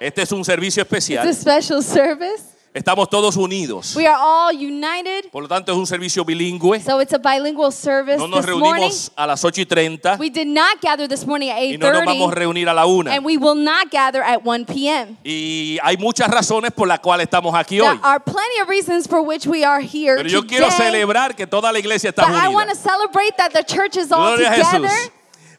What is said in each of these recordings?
Este es un servicio It's a especial. special service. Estamos todos unidos. We are all united. Por lo tanto, es un servicio bilingüe. So it's a bilingual service No nos this morning. reunimos a las 8 y 30 We did not gather this morning at y no nos vamos a 8:30 reunir a la 1. and we will not gather at 1 p.m. Y hay muchas razones por las cuales estamos aquí There hoy. are plenty of reasons for which we are here Pero yo today. quiero celebrar que toda la iglesia está but I want to unida. celebrate that the church is all Gloria a together. Jesús.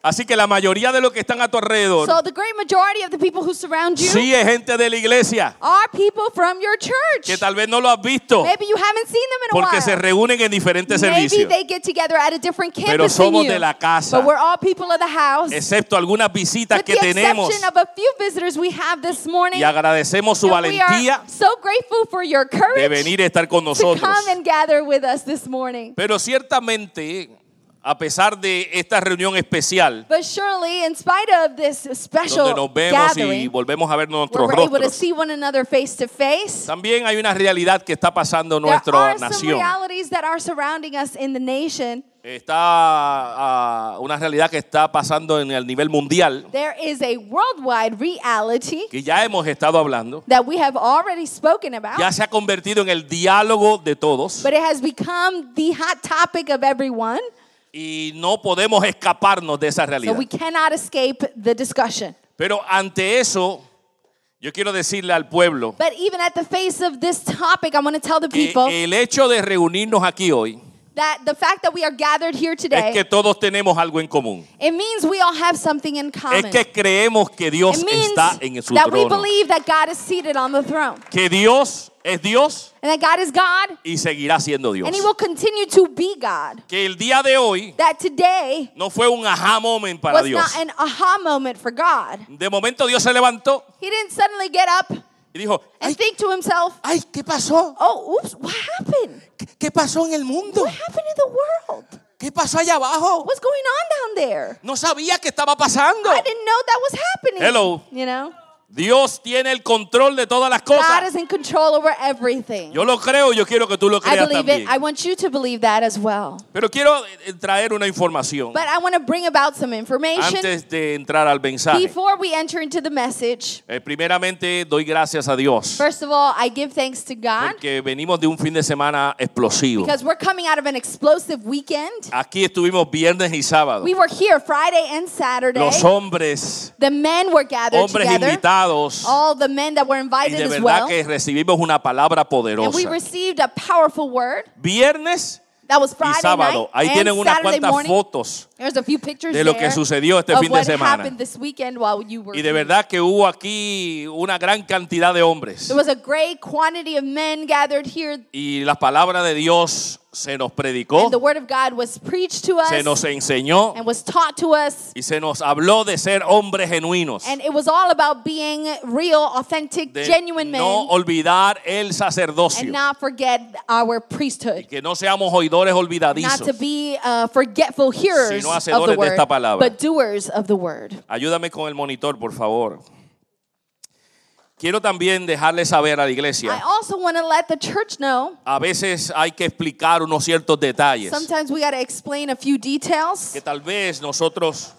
Así que la mayoría de los que están a tu alrededor So the great majority of the people who surround you sí es gente de la iglesia are people from your church. que tal vez no lo has visto Maybe you haven't seen them in a porque while. se reúnen en diferentes Maybe servicios, they get together at a different campus pero somos than you. de la casa, But we're all people of the house. excepto algunas visitas With que the tenemos exception of a few visitors we have this morning. y agradecemos su and we valentía are so grateful for your courage de venir a estar con to nosotros. come and gather with us this morning. Pero ciertamente, a pesar de esta reunión especial, But surely, in spite of this special donde nos vemos y gathering, volvemos a ver where nuestros we're able to rostros, see one another face to face, también hay una realidad que está pasando en there nuestra are some nación. realities that are surrounding us in the nation. Está ah, una realidad que está pasando en el nivel mundial, There is a worldwide reality que ya hemos estado hablando, that we have already spoken about, ya se ha convertido en el diálogo de todos but it has become the hot topic of everyone. Y no podemos escaparnos de esa So realidad. we cannot escape the discussion. Pero ante eso, yo quiero decirle al pueblo But even at the face of this topic, I want to tell the que people el hecho de reunirnos aquí hoy that the fact that we are gathered here es today, que todos tenemos algo en común. it means we all have something in Es common. que creemos que Dios It means está en su that we believe that God is seated on the throne Que Dios es Dios and that God is God y seguirá siendo Dios. and He will continue to be God. Que el día de hoy That today no fue un aha moment para was Dios. not an aha moment for God. De momento Dios se levantó He didn't suddenly get up y dijo, ay, think to himself, ay, ¿qué pasó? oh, oops, what happened? ¿Qué, qué pasó en el mundo? What happened in the world? ¿Qué pasó allá abajo? What's going on down there? No sabía que estaba pasando. I didn't know that was happening. Hello. You know? Dios tiene el control de todas las God cosas. is in control over everything. Yo lo creo, yo quiero que tú lo I creas believe también. it. I want you to believe that as well. Pero quiero eh, traer una información But I want to bring about some information antes de entrar al mensaje. before we enter into the message. Eh, primeramente doy gracias a Dios First of all, I give thanks to God porque venimos de un fin de semana explosivo. because we're coming out of an explosive weekend. Aquí estuvimos viernes y sábado. We were here Friday and Saturday. Los hombres, The men were gathered hombres together. Invitados All the men that were y invited de as verdad well. que recibimos una palabra And we poderosa. received a powerful word. Viernes That was y Friday sábado. night Ahí tienen unas cuantas morning. fotos There's a few pictures de lo que sucedió este of fin de what semana. happened this weekend while you were Y de verdad que hubo aquí una gran cantidad de hombres. There was a great quantity of men gathered here, Y la palabra de Dios se nos predicó, and the word of God was preached to us se nos enseñó and was taught to us. y se nos habló de ser hombres genuinos. And it was all about being real, authentic, De genuine no men olvidar el and sacerdocio. not forget our priesthood. Que no seamos oidores Not olvidadizos. to be uh, forgetful hearers Sino of hacedores the de word, esta palabra. but doers of the word. Ayúdame con el monitor, por favor. Quiero también dejarle saber a la I iglesia. also want to let the church know A veces hay que explicar unos ciertos detalles sometimes we got to explain a few details. que tal vez nosotros...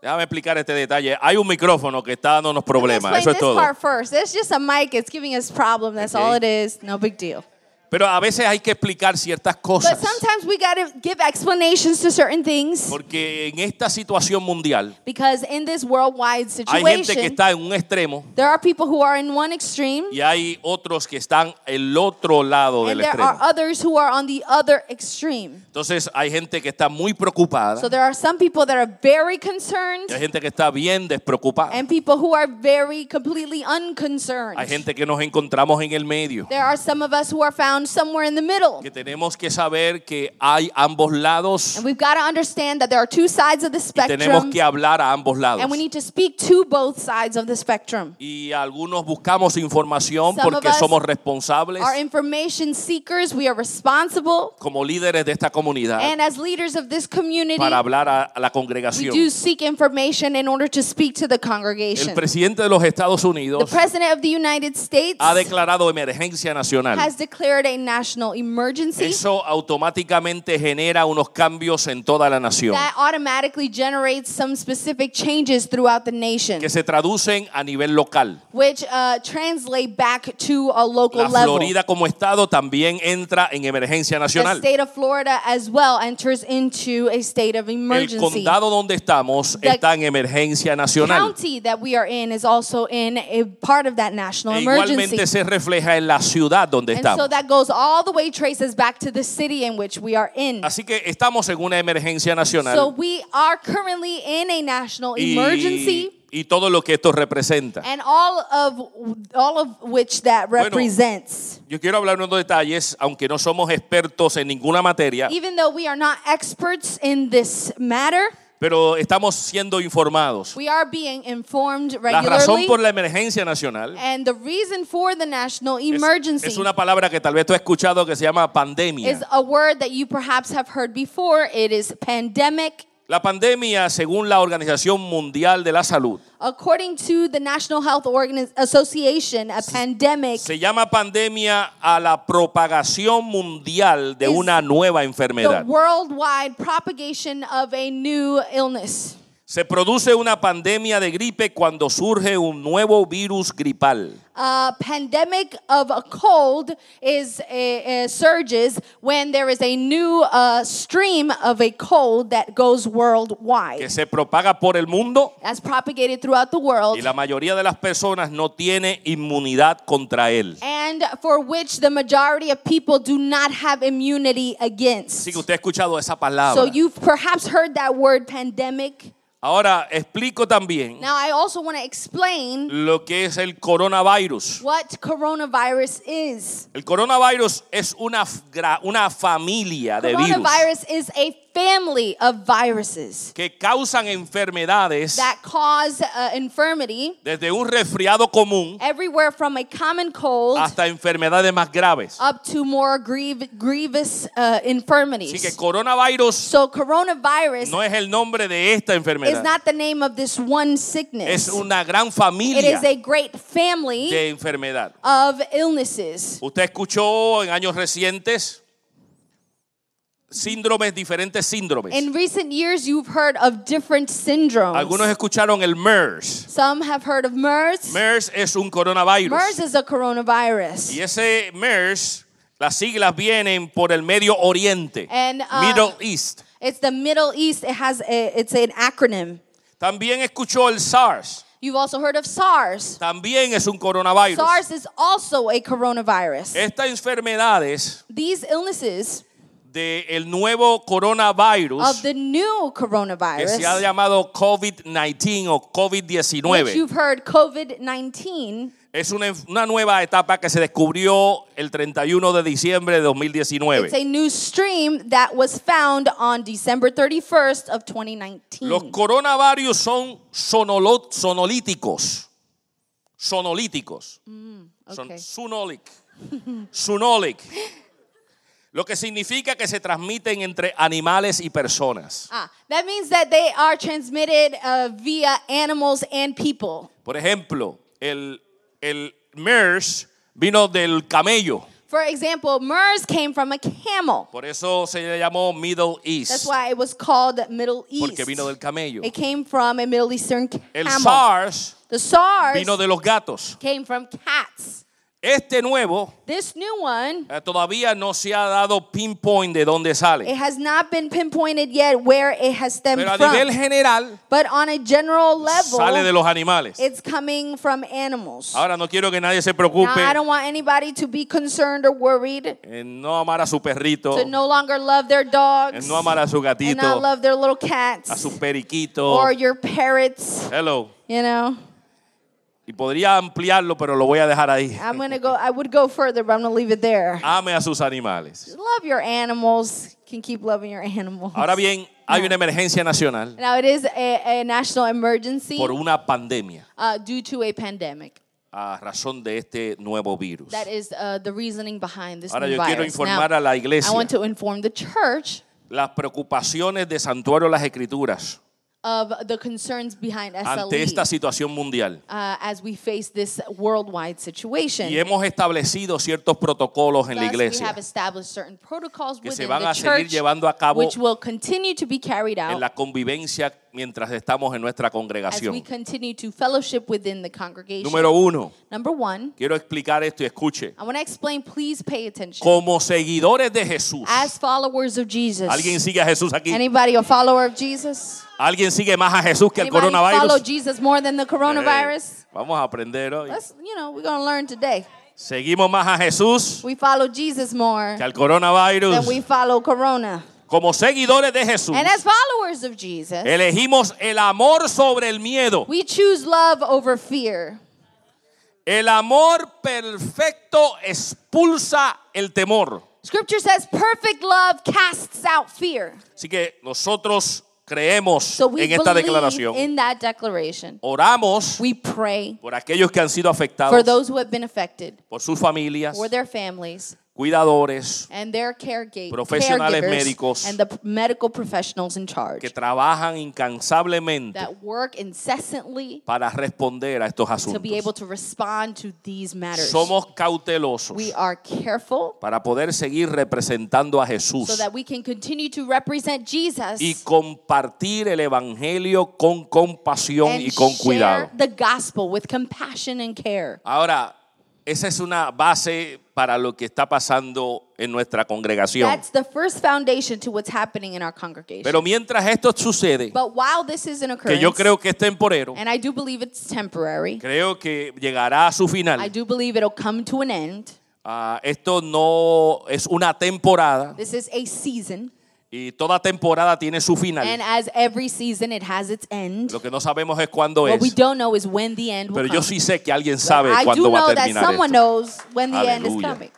Déjame explicar este detalle. Hay un micrófono que está dándonos problemas. Eso es todo. part first. It's just a mic. It's giving us problem. That's all it is. No big deal. Pero a veces hay que explicar ciertas But cosas. sometimes we got to give explanations to certain things Porque en esta situación mundial because in this worldwide hay gente que situation, está en un extremo there are people who are in one extreme y hay otros que están el otro lado and del there are extremo. others who are on the other extreme. Entonces hay gente que está muy preocupada So there are some people that are very concerned y hay gente que está bien despreocupada. and people who are very completely unconcerned. Hay gente que nos encontramos en el medio. There are some of us who are found somewhere in the middle. Que tenemos que saber que hay ambos lados And we've got to understand that there are two sides of the y tenemos spectrum que hablar a ambos lados. and we need to speak to both sides of the spectrum. Y algunos buscamos información Some porque somos responsables Our information seekers, we are responsible. como líderes de esta comunidad And as leaders of this community, para hablar a, la we congregación. do seek information in order to speak to the El congregation. presidente de los Estados The Unidos President of the United States ha declarado emergencia nacional has declared a national emergency, eso automáticamente genera unos cambios en toda la nación that automatically generates some specific changes throughout the nation, que se traducen a nivel local. which uh, translate back to a local La level. Florida como estado también entra en emergencia The nacional. state of Florida as well enters into a state of El emergency. condado donde estamos The está en emergencia nacional. county that we are in is also in a part of that national E emergency. igualmente se refleja en la ciudad donde And so estamos. that goes all the way traces back to the city in which we are in. Así que estamos en una emergencia So nacional we are currently in a national emergency y, y todo lo que esto representa. and all of all of which that Bueno, represents. Yo quiero hablar unos detalles, aunque no somos expertos en ninguna materia, Even though we are not experts in this matter, pero estamos siendo informados. we are being informed La razón regularly. por la emergencia nacional And the reason for the national es, emergency es una palabra que tal vez tú has escuchado que se llama is pandemia. a word that you perhaps have heard before. It is pandemic. La pandemia, según la Organización Mundial de la Salud, According to the National Health Organi- Association, a pandemic se llama pandemia a la propagación mundial de Is una nueva the enfermedad. worldwide propagation of a new illness. Se produce una pandemia de gripe cuando surge un nuevo virus gripal. A pandemic of a cold is a, a surges when there is a new uh, stream of a cold that goes que worldwide. se propaga por el mundo That's propagated throughout the world. y la mayoría de las personas no tiene inmunidad contra él. and for which the majority of people do not have immunity against. Así que usted ha escuchado esa So palabra. you've perhaps heard that word pandemic. Ahora explico también Now I also want to explain lo que es el coronavirus. what coronavirus is. El coronavirus es una, una familia de virus Coronavirus is a family of viruses que causan enfermedades that cause uh, infirmity desde un resfriado común everywhere from a common cold hasta enfermedades más graves. up to more griev- grievous uh, Así que infirmities. coronavirus So coronavirus no es el nombre de esta is enfermedad. not the name of this one sickness. Es una gran It familia is a great family de enfermedad. of illnesses. Usted escuchó en años recientes síndromes, diferentes síndromes. In recent years, you've heard of different syndromes. Algunos escucharon el MERS. Some have heard of MERS. MERS es un coronavirus. MERS is a coronavirus. Y ese MERS, las siglas vienen por el Medio Oriente, And, uh, Middle East. It's the Middle East. It has a, it's an acronym. También escuchó el SARS. You've also heard of SARS. También es un coronavirus. SARS is also a coronavirus. Estas enfermedades These illnesses del nuevo coronavirus of the new que coronavirus, se ha llamado COVID-19 o which COVID-19 you've heard COVID-19, es una, una nueva etapa que se descubrió el 31 de diciembre de it's 2019. a new stream that was found on December 31st of 2019. Los coronavirus son sonolo- sonolíticos. Sonolíticos. Son okay. sunolic. Sunolic. Lo que significa que se transmiten entre animales y personas. Ah, that means that they are transmitted uh, via animals and people. Por ejemplo, el, el MERS vino del camello. For example, MERS came from a camel. Por eso se le llamó Middle That's East. why it was called Middle East. Porque vino del camello. It came from a Middle Eastern El camel. SARS the SARS vino de los gatos. came from cats. Este nuevo This new one, eh, todavía no se ha dado pinpoint de dónde it sale. has not been pinpointed yet where it has stemmed Pero a from. nivel general but on a general level, sale de los animales. it's coming from animals. Ahora no quiero que nadie se Now, preocupe I don't want anybody to be concerned or worried en no amar a su perrito, to no longer love their dogs en no amar a su and not gatito, love their little a cats su periquito. or your parrots, Hello. you know. Y podría ampliarlo, pero lo voy a dejar ahí. I'm to go, I would go further, but I'm to leave it there. Ame a sus animales. Love your animals. Can keep loving your animals. Ahora bien, hay una emergencia nacional Now, it is a, a national emergency por una pandemia uh, due to a pandemic. a razón de este nuevo virus. That is uh, the reasoning behind this Ahora new yo quiero virus. informar Now, a la I iglesia want to inform the church las preocupaciones de Santuario de las Escrituras of the concerns behind ante esta SLE situación mundial. uh, as we face this worldwide situation. Y hemos establecido ciertos protocolos en la Thus, we iglesia have established certain protocols que se within van the a seguir church llevando a cabo which will continue to be carried en out la convivencia mientras estamos en nuestra as we congregación. continue to fellowship within the congregation. Número uno, Number one, quiero explicar esto y escuche. I want to explain, please pay attention. Como seguidores de Jesús, As followers of Jesus, ¿alguien sigue a Jesús aquí? anybody a follower of Jesus? ¿Alguien sigue más a Jesús que follow coronavirus? Jesus more than the coronavirus? Eh, vamos a aprender hoy. Let's, you know, we're going to learn today. Seguimos más a Jesús We follow Jesus more que al than coronavirus. we follow corona. Como seguidores de Jesús, And as followers of Jesus, elegimos el amor sobre el miedo. we choose love over fear. El amor perfecto expulsa el temor. Scripture says perfect love casts out fear. Así que nosotros creemos So we en esta believe declaración. in that declaration. Oramos We pray por aquellos que han sido for afectados, those who have been affected, por sus familias, for their families, cuidadores and their Profesionales médicos and the medical professionals in que charge trabajan incansablemente that work incessantly para responder a estos to be able asuntos. to respond to these matters. Somos cautelosos We are careful para poder seguir representando a Jesús so that we can continue to represent Jesus y compartir el evangelio con compasión and y con share cuidado. the gospel with compassion and care. Ahora, esa es una base para lo que está pasando en nuestra congregación. That's the first foundation to what's happening in our congregation. Pero mientras esto sucede, but while this is an que occurrence, yo creo que es temporero, and I do believe it's temporary, creo que llegará a su I final. do believe it'll come to an end. Ah, esto no es una temporada This is a season, y toda temporada tiene su and final. as every season, it has its end. Lo que no sabemos es cuándo What we es, don't know is when the end will pero come. yo sí sé que alguien But sabe I do cuándo va a know that terminar someone esto. knows when the end is Aleluya. coming.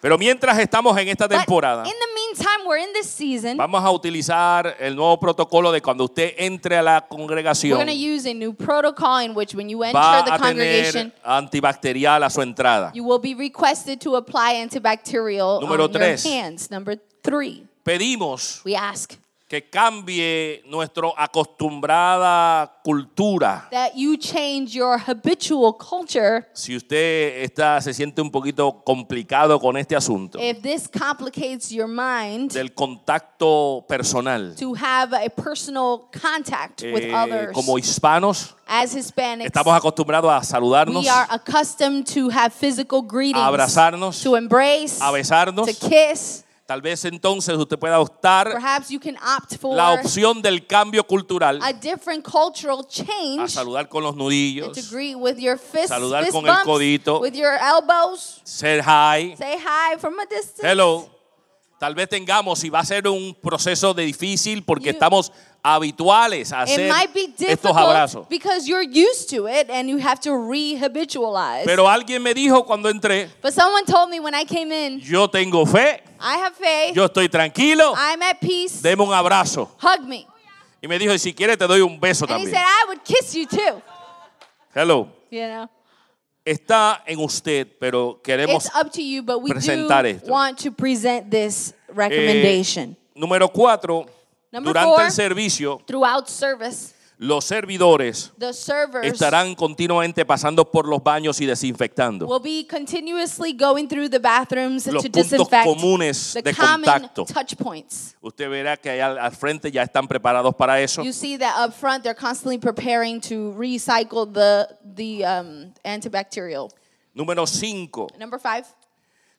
Pero mientras estamos en esta But temporada, in the meantime, we're in this season. vamos a utilizar el nuevo protocolo de cuando usted entre a la We're congregación, going to use a new protocol in which when you enter va the a congregation, tener antibacterial a su entrada. you will be requested to apply antibacterial Número on tres. your hands. Number three, Pedimos we ask que cambie nuestra acostumbrada cultura. that you change your habitual culture. Si usted está, se siente un poquito complicado con este asunto If this complicates your mind del contacto personal, to have a personal contact with eh, others como hispanos, as Hispanics, estamos acostumbrados a saludarnos, we are accustomed to have physical greetings, a abrazarnos, to embrace, a besarnos. to kiss. Tal vez entonces usted pueda optar Perhaps you can opt for la opción del cambio cultural a different cultural a change saludar con los nudillos, greet with your fists, Saludar fist con el codito. with your elbows, ser hi, say hi from a distance. hello. Tal vez tengamos y va a ser un proceso de difícil porque You- estamos habituales a It hacer might be estos abrazos. difficult because you're used to it and you have to re-habitualize. Pero alguien me dijo cuando entré, but someone told me when I came in, yo tengo fe, I have faith, yo estoy tranquilo, I'm at peace, deme un abrazo. hug me. Y me dijo, y si quiere te doy un beso And he también. said, I would kiss you too. Hello. You know, Está en usted, pero queremos it's up to you, but we do presentar esto. want to present this Eh, recommendation. número cuatro, Number durante four. el servicio, Throughout service, los servidores the servers estarán continuamente pasando por los baños y desinfectando will be continuously going through the bathrooms los to puntos disinfect comunes the de common contacto. touch points. Usted verá que allá al, frente ya están preparados para eso. You see that up front, they're constantly preparing to recycle the the um, antibacterial. Número cinco, Number five,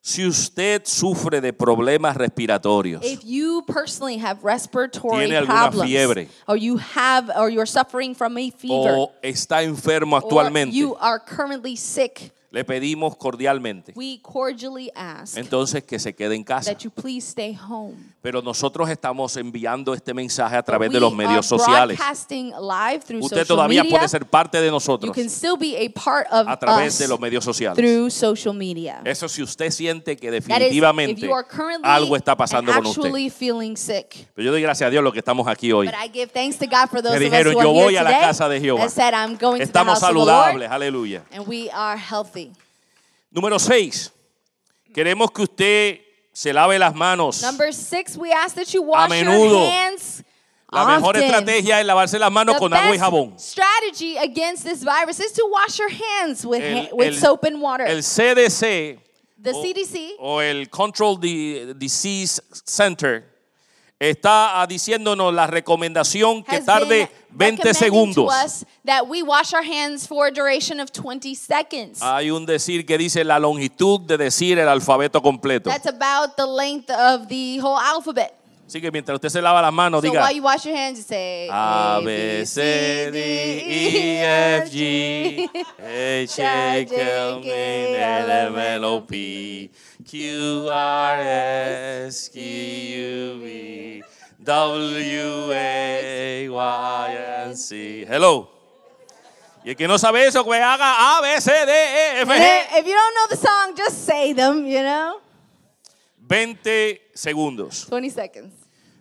si usted sufre de problemas respiratorios, if you personally have respiratory Tiene alguna problems, fiebre. or you have, or you're suffering from a fever, o está enfermo or actualmente, you are currently sick, le pedimos cordialmente we cordially ask entonces que se quede en casa. that you please stay home. Pero nosotros estamos enviando este mensaje a través de los medios sociales. Usted todavía media. puede ser parte de You nosotros can still be a part of a través de los medios sociales. through social media. Eso si usted siente que is, definitivamente currently algo está pasando and con usted. Pero yo doy gracias a Dios los que estamos aquí hoy. Us dijeron, "Yo voy a la casa de Jehová." said, Estamos saludables, aleluya. Número 6. Queremos que usted se lave las manos Number six, we ask that you wash your menudo. hands La mejor often. estrategia es lavarse las manos The con agua y jabón. strategy against this virus is to wash your hands with, El, ha- with el- soap and water. el CDC the o, CDC o el Control Di- Disease Center está ah, diciéndonos la recomendación que tarde been 20 recommending segundos. to us that we wash our hands for a duration of 20 seconds. Hay un decir que dice la longitud de decir el alfabeto completo. That's about the length of the whole alphabet. Así que mientras usted se lava las manos, So diga while you wash your hands, you say A, B, C, D, E, F, G, H, A, K, L, M, N, O, P, Q, R, S, Q, U, V, W, A, Y, and Z. Hello. Y el que no sabe eso, que haga A, B, C, D, E, F, G. if if you don't know the song, just say them, you know? 20 segundos. 20 seconds.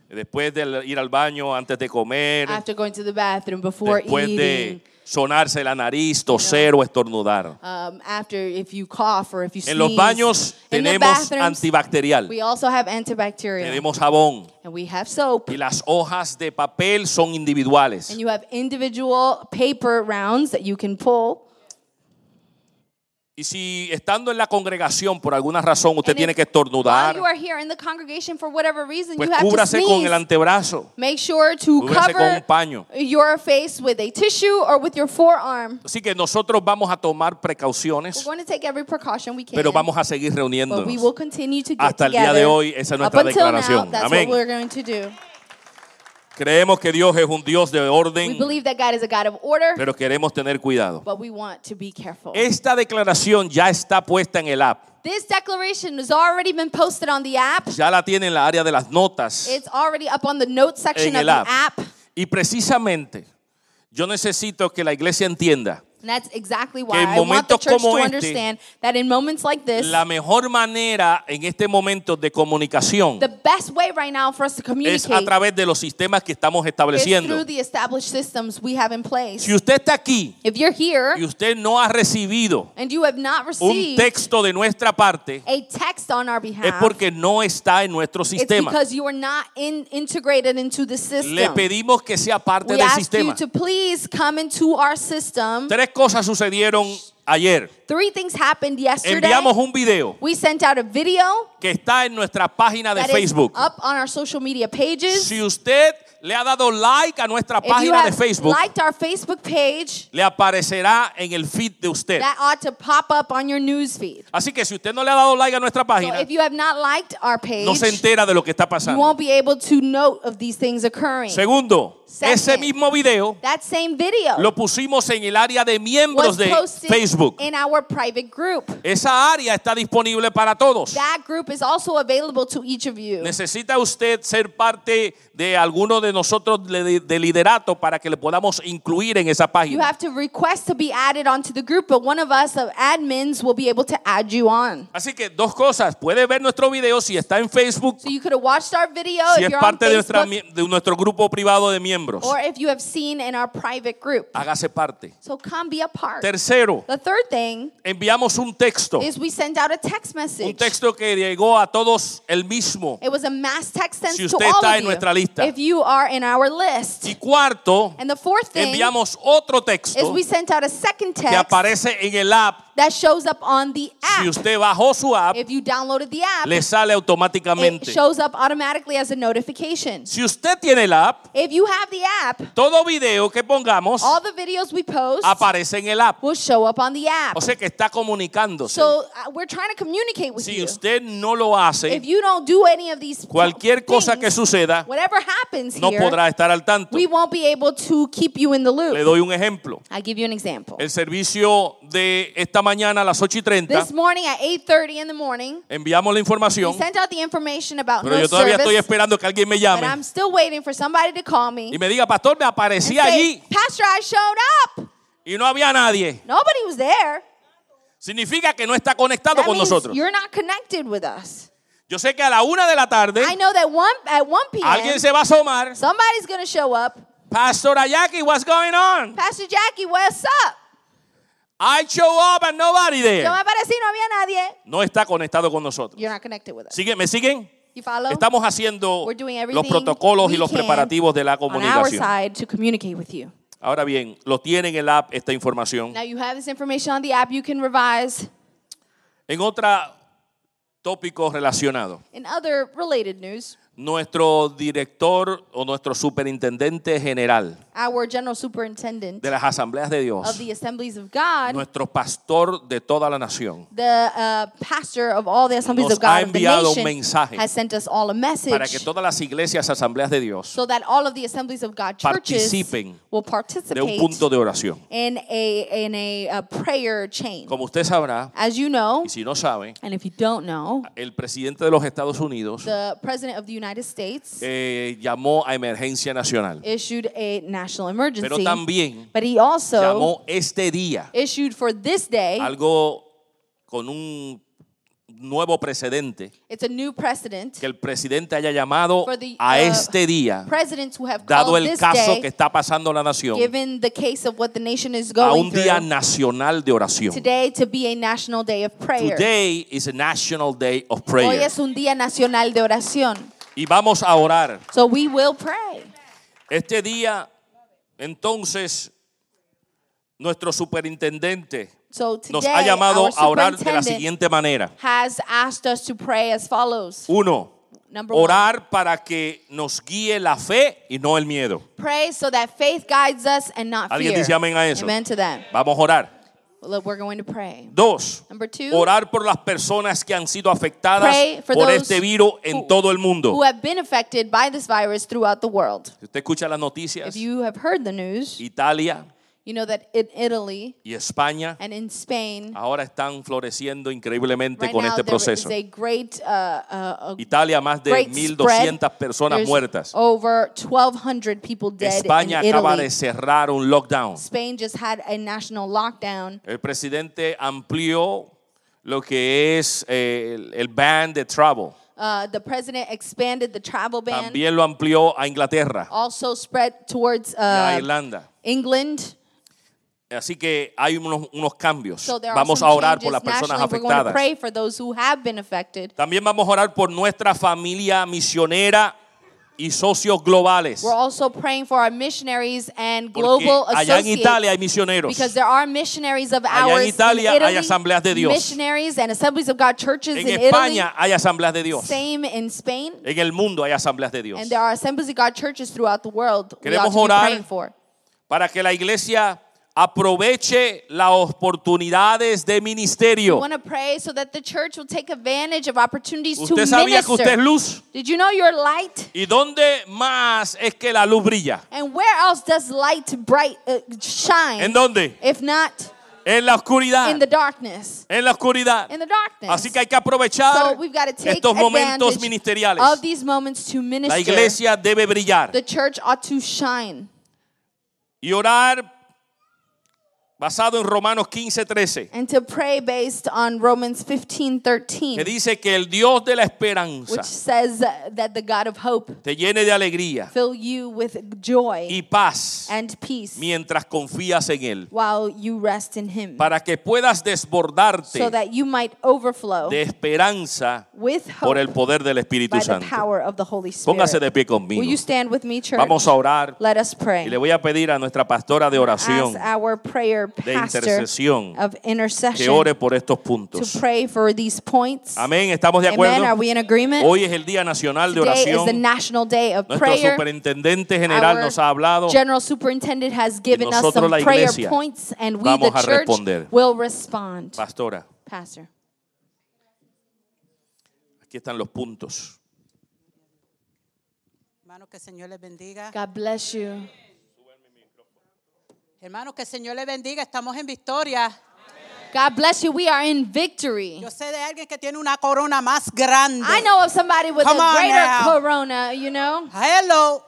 Después de ir al baño, antes de comer, After going to the bathroom, before después eating, de sonarse la nariz, toser o estornudar. um, after if you cough or if you sneeze. En los baños In the tenemos bathrooms, antibacterial, we also have antibacterial. tenemos jabón and we have soap. y las hojas de papel son individuales. And you have individual paper rounds that you can pull. Y si estando en la congregación por alguna razón usted And tiene if que estornudar, reason, pues you have to cúbrase con el antebrazo, Make sure to cúbrase con un cover paño. your face with a tissue or with your forearm. Así que nosotros vamos a tomar We're precauciones, going to take every precaution we can. pero vamos a seguir but we reuniéndonos. will continue to get Hasta el día de hoy, esa es nuestra declaración. Amén. what we're going to do. Creemos que Dios es un Dios de We orden, believe that God is a God of order, pero queremos tener cuidado. but we want to be careful. Esta declaración ya está puesta en el app. This declaration has already been posted on the app. Ya la tiene en la área de las notas. It's already up on the notes section En of el the app. app. Y precisamente yo necesito que la iglesia entienda And that's exactly why I want the church to este, understand that in moments like this, la mejor manera en este momento de comunicación the best way right now for us to es a communicate través de los sistemas que estamos is estableciendo. through the established systems we have in place. Si usted está aquí If you're here y usted no ha recibido and you have not un received texto de nuestra parte, a text on our behalf, es porque no está en nuestro it's sistema. because you are not in, integrated into the system. Le pedimos que sea parte we del ask you sistema. to please come into our system. Tres cosas sucedieron ayer. Three things happened yesterday. Enviamos un video We sent out a video que está en nuestra página de that is Facebook. up on our social media pages. Si usted le ha dado like a nuestra If you página de have Facebook, liked our Facebook page, le aparecerá en el feed de usted. that ought to pop up on your news feed. Así que si usted no le ha dado like a nuestra So página, if you have not liked our page, no se entera de lo que está you pasando. won't be able to note of these things occurring. Segundo, Second. ese mismo video that same video lo pusimos en el área de miembros de Facebook. in our private group. Esa área está disponible para todos. That group is also available to each of you. ¿Necesita usted ser parte de alguno de nosotros de, de liderato para que le podamos incluir en esa You página? have to request to be added onto the group, but one of us, of admins, will be able to add you on. Así que dos cosas. Puede ver nuestro video si está en Facebook, So you could have watched our video si if es you're on parte de, nuestra de nuestro grupo privado de miembros. Or if you have seen in our private group. Hágase parte. So come be a part. Tercero, The third thing enviamos un texto. is we sent out a text Un message. texto que llegó a todos el mismo. It was a mass text sent Si to usted all está en you. nuestra lista. If you are in our list. Y cuarto, And the fourth thing enviamos otro is texto we sent out a second que text aparece en el app. That shows up on the Si app. usted bajó su app, If you downloaded the app, le sale it automáticamente. shows up automatically as a notification. Si usted tiene la app, If you have the app, todo video que pongamos all the videos we post aparece en el app. will show up on the app. O sea que está comunicándose. So uh, we're trying to communicate with Si you. usted no lo hace, If you don't do any of these cualquier cosa que suceda whatever happens no here, podrá estar al tanto. we won't be able to keep you in the Le loop. doy un ejemplo. I'll give you an example. El servicio de esta mañana a las 8 y 30 This morning at 8:30 in the morning, enviamos la we información, sent out the information about pero no yo todavía service, estoy esperando que alguien me but llame I'm still waiting for somebody to call me y me diga, pastor, me and aparecí say, allí Pastor, I showed up. y no había nadie. Nobody was there. Significa que no está conectado That con means nosotros. you're not connected with us. Yo sé que a la una de la tarde I know that one at 1 p.m. alguien se va a asomar. somebody's going to show up. Pastor Ayaki, what's going on? Pastor Jackie, what's up? I show up and nobody Yo there. me aparecí, no había nadie. No está conectado con nosotros. You're not connected with us. ¿Sigue- ¿Me siguen? You follow? estamos haciendo We're doing los protocolos y los preparativos de la on our comunicación. side to communicate with you. Ahora bien, lo tienen en el app esta información. Now you have this information on the app. You can revise. En otro tópico relacionado, In other related news, nuestro director o nuestro superintendente general our general superintendent de las asambleas de of Dios, the Assemblies of God, nuestro pastor de toda la nación, the uh, pastor of all the Assemblies Nos of God ha of the enviado un nation, mensaje has sent us all a message para que todas las iglesias asambleas de Dios so that all of the Assemblies of God churches Participen will de un participate punto de oración. in a in a, prayer chain. Como usted sabrá, As you know, y si no sabe, and if you don't know, el presidente de los Estados Unidos the president of the United States eh, llamó a emergencia nacional, issued a national pero emergency, también but he also llamó este día issued for this day. algo con un nuevo precedente, It's a new precedent. que el presidente haya llamado the, a uh, este día, Presidents who have dado called el this caso day, que está pasando la nación, given the case of what the nation is a un día through, nacional de oración. today to be a national day of prayer. Today is a national day of Hoy prayer. es un día nacional de oración. Y vamos a orar. So we will pray. Este día, entonces, nuestro superintendente So nos ha llamado a orar de la siguiente manera. has asked us to pray as follows. Uno, Number one, orar para que nos guíe la fe y no el miedo. pray so that faith guides us and not ¿Alguien fear. dice amén a eso? Amen to that. Vamos a orar. We're going to pray. Dos, Number two, orar por las personas que han sido afectadas Pray for por those este virus en who- todo el mundo. who have been affected by this virus throughout the world. Si usted escucha las noticias, If you have heard the news, Italia you know that in Italy y España and in Spain, ahora están floreciendo increíblemente right con now este proceso. a great, uh, uh, Italia, más de great 1.200 spread. personas There's muertas. Over 1,200 people dead España in acaba Italy. de cerrar un lockdown. Spain just had a national lockdown. El presidente amplió lo que es eh, el, el ban de travel. Uh, the president expanded the travel ban. También lo amplió a Inglaterra Also spread towards y a uh, Irlanda. England. Así que hay unos, unos cambios. So Vamos a orar por las personas afectadas. También vamos a orar por nuestra familia misionera y socios globales. We're also praying for our missionaries and Porque global allá en Italia hay misioneros. Because there are missionaries of Allá en Italia in hay asambleas de Dios. missionaries and assemblies of God churches En in España hay asambleas de. Dios. Same in Spain. En el mundo hay asambleas de Dios. And there are assemblies of God churches throughout the world Queremos orar for. Para que la iglesia aproveche las oportunidades de ministerio. want to pray so that the church will take advantage of opportunities to ¿Usted sabía que usted es luz? Did you know you're light? ¿Y dónde más es que la luz brilla? And where else does light bright uh, shine? ¿En dónde? If not En la oscuridad. in the darkness. En la oscuridad. In the darkness. Así que hay que aprovechar So we've got to take estos momentos ministeriales. of these moments to La minister. iglesia debe brillar The church ought to shine y orar basado en Romanos 15, 13, and to pray based on Romans 15 que 13, dice que el Dios de la esperanza which says that the God of hope te llene de alegría fill you with joy y paz and peace mientras confías en Él, while you rest in Him, para que puedas desbordarte so that you might overflow de esperanza with por hope el poder del Espíritu by the Santo. power of the Holy Spirit. Póngase de pie Will conmigo. you stand with me, church? Vamos a orar Let us y pray. le voy a pedir a nuestra pastora de oración Ask our prayer de intercesión of que intercession ore por estos to puntos. pray for these points. Amén, ¿estamos de Amen. Are acuerdo? we in agreement? Hoy es el Día Nacional de Today is the Oración. National Day of Nuestro Prayer. superintendente general Our nos ha hablado. General Superintendent has given us nosotros, some la prayer iglesia, points, and we, vamos the a church, responder. will respond. Pastora, Pastor. aquí están los puntos. Hermano, que el Señor les bendiga. God bless you. Hermano, que el Señor les bendiga. Estamos en victoria. God bless you. We are in victory. Yo sé de alguien que tiene una corona más grande. I know of somebody with Come a greater now. corona, you know. Hello.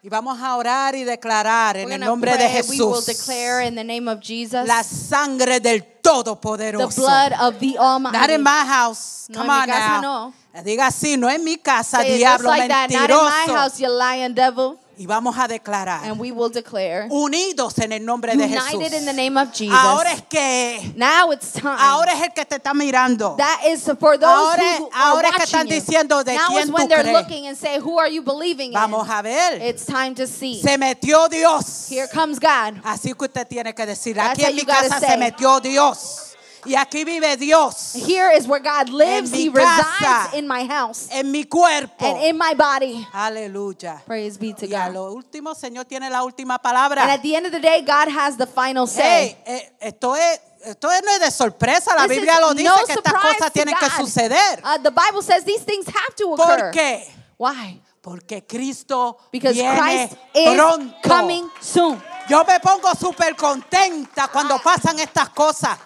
Y vamos a orar y declarar en el nombre de pray. We will Jesús declare in the name of Jesus la sangre del the Todopoderoso. blood of the Almighty. Not in my house. No, Come en mi on casa now. no. Diga así, no en mi casa, Say diablo like that. Not in my mentiroso. house, you lying devil. Y vamos a declarar. and we will declare, Unidos en el nombre de united in the Jesús. name of Jesus. Ahora es que. now it's time. Ahora es el que te está mirando. that is for those Ahora- who are ahora es que están diciendo de now quién tú crees. looking and say, who are you believing Vamos in? a ver. It's time to see. Se metió Dios. Here comes God. Así que usted tiene que decir, That's aquí en mi casa say. se metió Dios. Y aquí vive Dios. Here is where God lives. He casa. resides in my house En mi cuerpo. and in my body. Aleluya. Praise be to Y a God. lo último, Señor tiene la última And palabra. at the end of the day, God has the final say. Hey, eh, esto es esto no es de sorpresa. La This Biblia is lo dice no que estas cosas tienen que suceder. Uh, the Bible says these things have to occur. ¿Por qué? Why? Porque Cristo Because viene Christ is pronto. coming soon. Yo me pongo súper contenta cuando pasan estas cosas.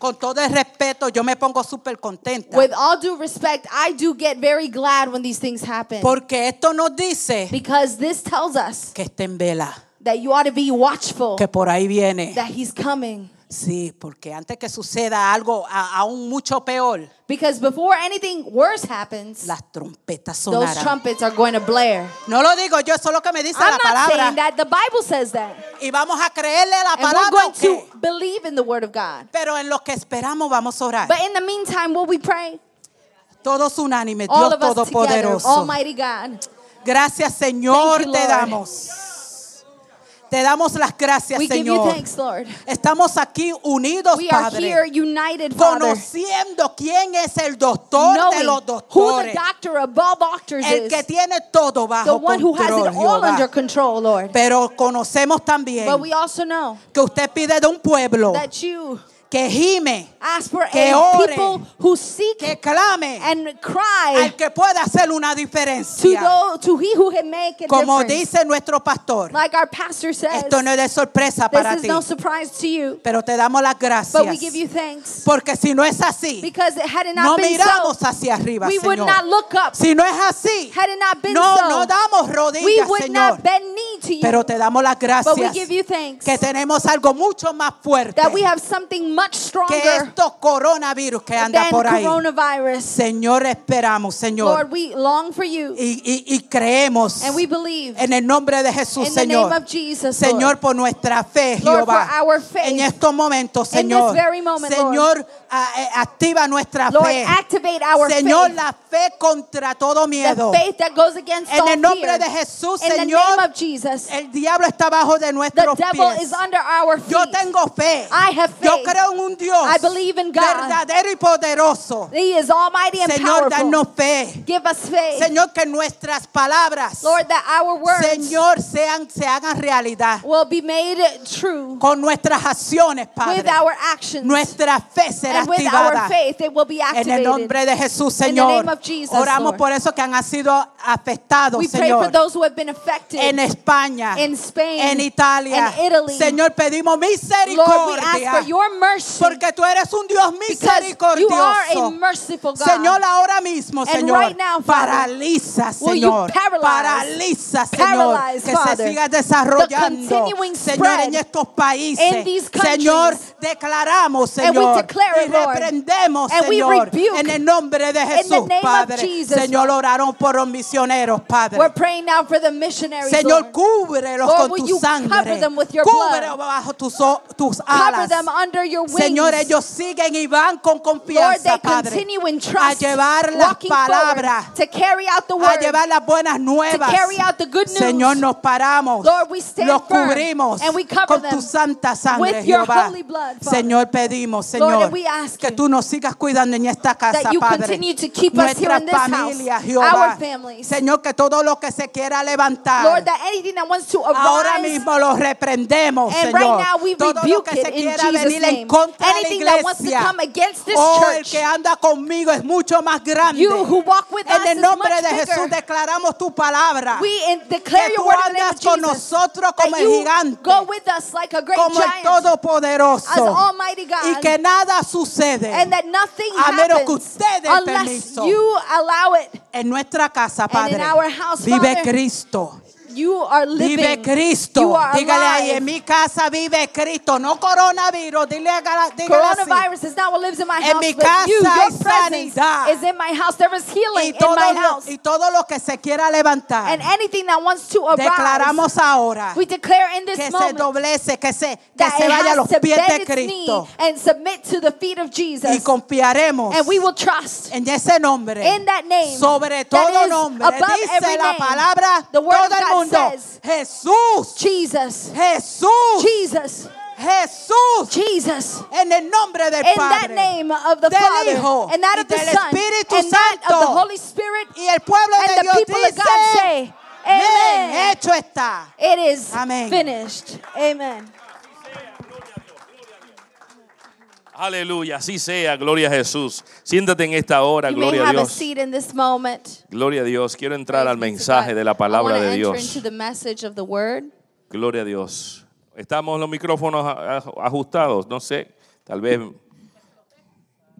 Con todo el respeto, yo me pongo súper contenta. With all due respect, I do get very glad when these things happen. Porque esto nos dice Because this tells us que está en vela, that you ought to be watchful, que por ahí viene. that He's coming. Sí, porque antes que suceda algo a- aún mucho peor, Because before anything worse happens, las trompetas those sonarán. trumpets are going to blare. No lo digo yo, eso es lo que me dice I'm la not saying palabra. that. The Bible says that. Y vamos a creerle la And we're palabra, going to believe in the Word of God. pero en lo que esperamos vamos a orar. But in the meantime, will we pray? Todos unánimes, All Dios of us together, Todopoderoso. Almighty God. Gracias, Señor, Thank you, te Lord. damos. Te damos las gracias, We give you Señor. thanks, Lord. Estamos aquí unidos, We are Padre. here united, Father, conociendo quién es el doctor de knowing los who the doctores, doctor above doctors el que tiene todo the bajo one who has control, it all Jehová. under control, Lord. Pero conocemos también But we also know que usted pide de un pueblo that you que gime, ask for que a ore, people who seek que clame and al cry que pueda hacer una to, diferencia. those, to he who can make a Como difference. dice nuestro pastor, Like our pastor says, esto no es de sorpresa this para is ti, no surprise to you, pero te damos las but we give gracias. you thanks. Porque si no es así, Because it had it no not been miramos so, hacia arriba, we would Señor. not look up. Si no es así, Had it not been no, so, no damos we rodillas, would Señor. not bend knee to you. Pero te damos las but we gracias give you thanks que tenemos algo mucho más fuerte that we have something much que stronger estos coronavirus que anda por ahí. coronavirus. Señor, esperamos, Señor. Lord, we long for you Y, y- y creemos and we believe en el nombre de Jesús, in the Señor. name of Jesus, Señor, Lord. por nuestra fe, Lord, Jehová. for our faith. En estos momentos, In this Señor. very moment, Señor, a- eh, activa nuestra Lord, fe. activate our Señor, faith. la fe contra todo miedo. The faith that goes against En el nombre fear. de Jesús, In the Señor, name of Jesus, El diablo está bajo de the nuestros devil pies. is under our feet. Yo tengo fe. I have Yo faith. Creo en un Dios I believe in God. verdadero y poderoso. He is almighty and Señor, powerful. danos fe. Give us faith. Señor, que nuestras palabras, Lord, that our words Señor, sean, se hagan realidad. will be made true Con nuestras acciones, Padre. with our actions. Nuestra fe será and with activada. our faith, it will be En activated. el nombre de Jesús, In the Señor. name of Jesus, Oramos Lord. por eso que han sido afectados, we pray for Señor. those who have been affected. En España, in Spain, en Italia. in Italy. Señor, pedimos Lord, we misericordia. ask for your mercy Porque tú eres un Dios because you are a misericordioso. merciful God. Señor, ahora mismo, And Señor, right now, Father, paraliza, Señor. paralyze- Paraliza, Señor, paralyze, que Father, se siga desarrollando, Señor, en estos países. Señor, declaramos, Señor, y Lord. reprendemos, we Señor, en el nombre de Jesús, Padre. Jesus, Señor, Lord. oraron por los misioneros, Padre. We're praying now for the missionaries, Señor, Lord. cúbrelos Lord, con tu sangre. cover Cúbrelos bajo tus, tus Cover alas. them under your wings. Señor, ellos siguen y van con confianza, Padre, a llevar las palabras, forward to carry out the a llevar las buenas nuevas. to carry out the good news. Señor, nos paramos, Lord, we stand los cubrimos and we cover con them tu santa sangre, Jehová. blood. Señor, pedimos, Señor, que tú nos sigas cuidando en esta casa, Padre. Nuestra familia, Jehová. Señor, que todo lo que se quiera levantar, Lord, that anything that wants to Ahora mismo lo reprendemos, Señor. right now we Todo lo que se quiera venir en name. Contra Anything la that wants to iglesia. come against this Oh, el que anda conmigo es mucho más grande. You who walk with en el nombre de bigger. Jesús declaramos tu palabra. we declare que your tú andas con nosotros como el gigante, go with us like a great como el todopoderoso. as Almighty God, y que nada sucede and that nothing a menos que usted dé unless permiso. you allow it. en nuestra casa, Padre. in our house, vive Father, Cristo. You are living. Vive Cristo. You are Dígale ahí, alive. en mi casa vive Cristo, no coronavirus. Dile, dígale así. Coronavirus is not what lives in my En house, mi but you, casa your hay sanidad. is in my house. There is healing Y in todo, my lo, house. y todo lo que se quiera levantar, And anything that wants to arise, declaramos ahora we declare in this que se moment doblece, que se, que se vaya a los pies de Cristo. and submit to the feet of Y Jesus. confiaremos And we will trust en ese nombre. in that name sobre todo nombre. Dice la palabra The word todo el God mundo. says, Jesús, Jesus, Jesús, Jesus, Jesús. Jesus. En el nombre del In that name of the Father Hijo, and that of the Son Espíritu and that of the Holy Spirit Y el pueblo and de the Dios people of God say, "Amén, Amen. hecho está. It is Amén. finished. Amen. Aleluya, así sea, gloria a Jesús. Siéntate en esta hora, You gloria a Dios. Gloria a Dios. Quiero entrar al Praise to mensaje de la palabra de Dios. Gloria a Dios. Estamos los micrófonos ajustados, no sé, tal vez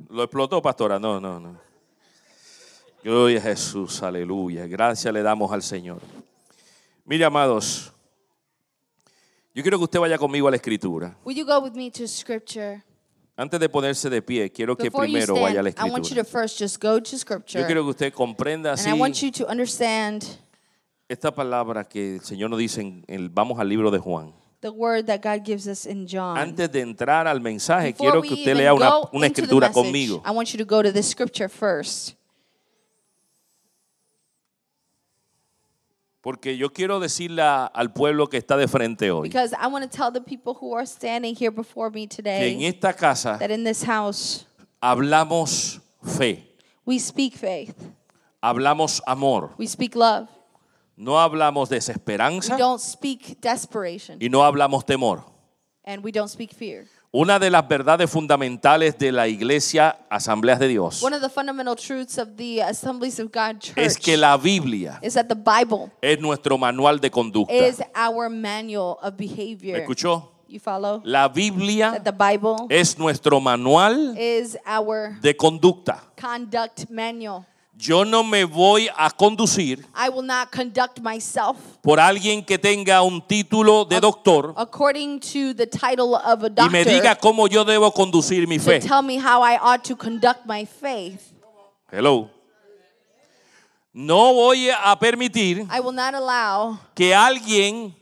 lo explotó, pastora. No, no, no. Gloria a Jesús, aleluya. Gracias le damos al Señor. Mire, amados, yo quiero que usted vaya conmigo a la escritura. Will you go with me to scripture? Antes de ponerse de pie, quiero que Before primero vaya a la I want you to escritura. first just go to scripture. Yo quiero que usted comprenda And I want you to understand esta palabra que el Señor nos dice en el vamos al libro de Juan. the word that God gives us in John. Antes de entrar al mensaje, Before quiero we que usted even lea una, go una into the escritura message, conmigo. I want you to go to the scripture first. Porque yo quiero decirle al pueblo que está de frente hoy Because I want to tell the people who are standing here before me que en today esta casa that in this house hablamos fe, we speak faith, hablamos amor, we speak love, no hablamos we desesperanza don't speak desperation, y no hablamos temor. and we don't speak fear. Una de las verdades fundamentales de la iglesia Asambleas de Dios One of the fundamental truths of the Assemblies of God Church es que la Biblia is that the Bible es nuestro manual de conducta. is our manual of ¿Me behavior. escuchó? You follow? La Biblia That the Bible es nuestro manual is our de conducta. conduct manual. Yo no me voy a conducir I will not conduct myself por alguien que tenga un título de doctor according to the title of a y doctor me diga cómo yo debo conducir mi to fe. tell me how I ought to conduct my faith. Hello. No voy a permitir I will not allow que alguien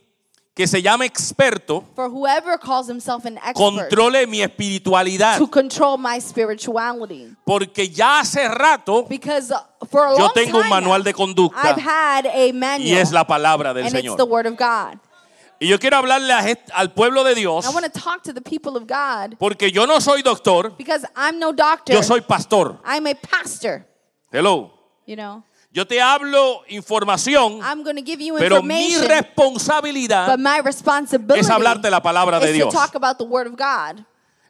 que se llame experto for whoever calls himself an expert controle mi espiritualidad. to control my spirituality. Porque ya hace rato Because uh, for a Yo long tengo un time manual de conducta I've had a y manual es la palabra del and it's Señor. the word of God. Y yo quiero hablarle a est- al pueblo de Dios I want to talk to the people of God porque yo no soy doctor, because I'm no doctor. yo soy pastor. I'm a pastor, Hello. you know. Yo te hablo información, I'm going to give you pero mi responsabilidad but my responsibility es hablarte la palabra de Dios. to talk about the word of God.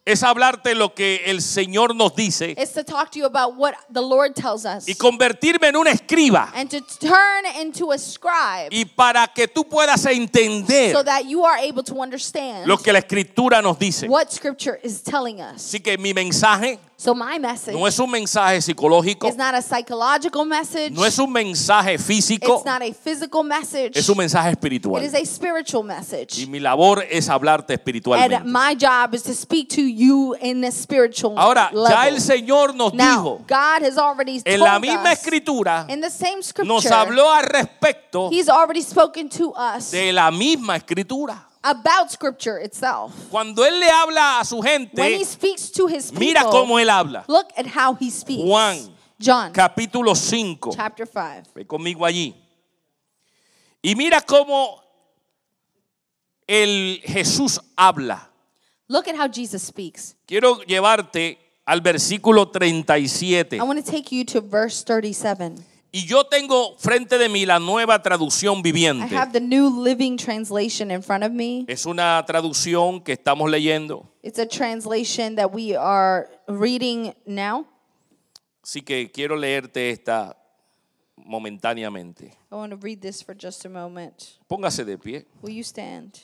Es hablarte lo que el Señor nos dice to talk to you about what the Lord tells us y convertirme en un escriba. and to turn into a scribe Y para que tú puedas entender so that you are able to understand lo que la escritura nos dice. what scripture is telling us. Así que mi mensaje So my message no es un mensaje psicológico, is not a psychological message. no es un mensaje físico, It's not a physical message. es un mensaje It espiritual. is a spiritual Y message. mi labor es hablarte And espiritualmente. my job is to speak to you in a spiritual Ahora, level. ya el Señor nos now, dijo God has already en told la misma us escritura, in the same scripture, nos habló al respecto He's already spoken to us de la misma escritura. About scripture itself. Cuando Él le habla a su When he gente, speaks to his people, mira cómo Él habla. look at how he speaks. Juan, John Capítulo 5. chapter 5. Ve conmigo allí. Y mira cómo el Jesús habla. Look at how Jesus speaks. Quiero llevarte al versículo 37. I want to take you to verse 37. Y yo tengo frente de mí la nueva traducción I viviente. have the New Living Translation in front of me. Es una traducción que estamos leyendo. It's a translation that we are reading now. Así que quiero leerte esta momentáneamente. I want to read this for just a moment. Póngase de pie. Will you stand?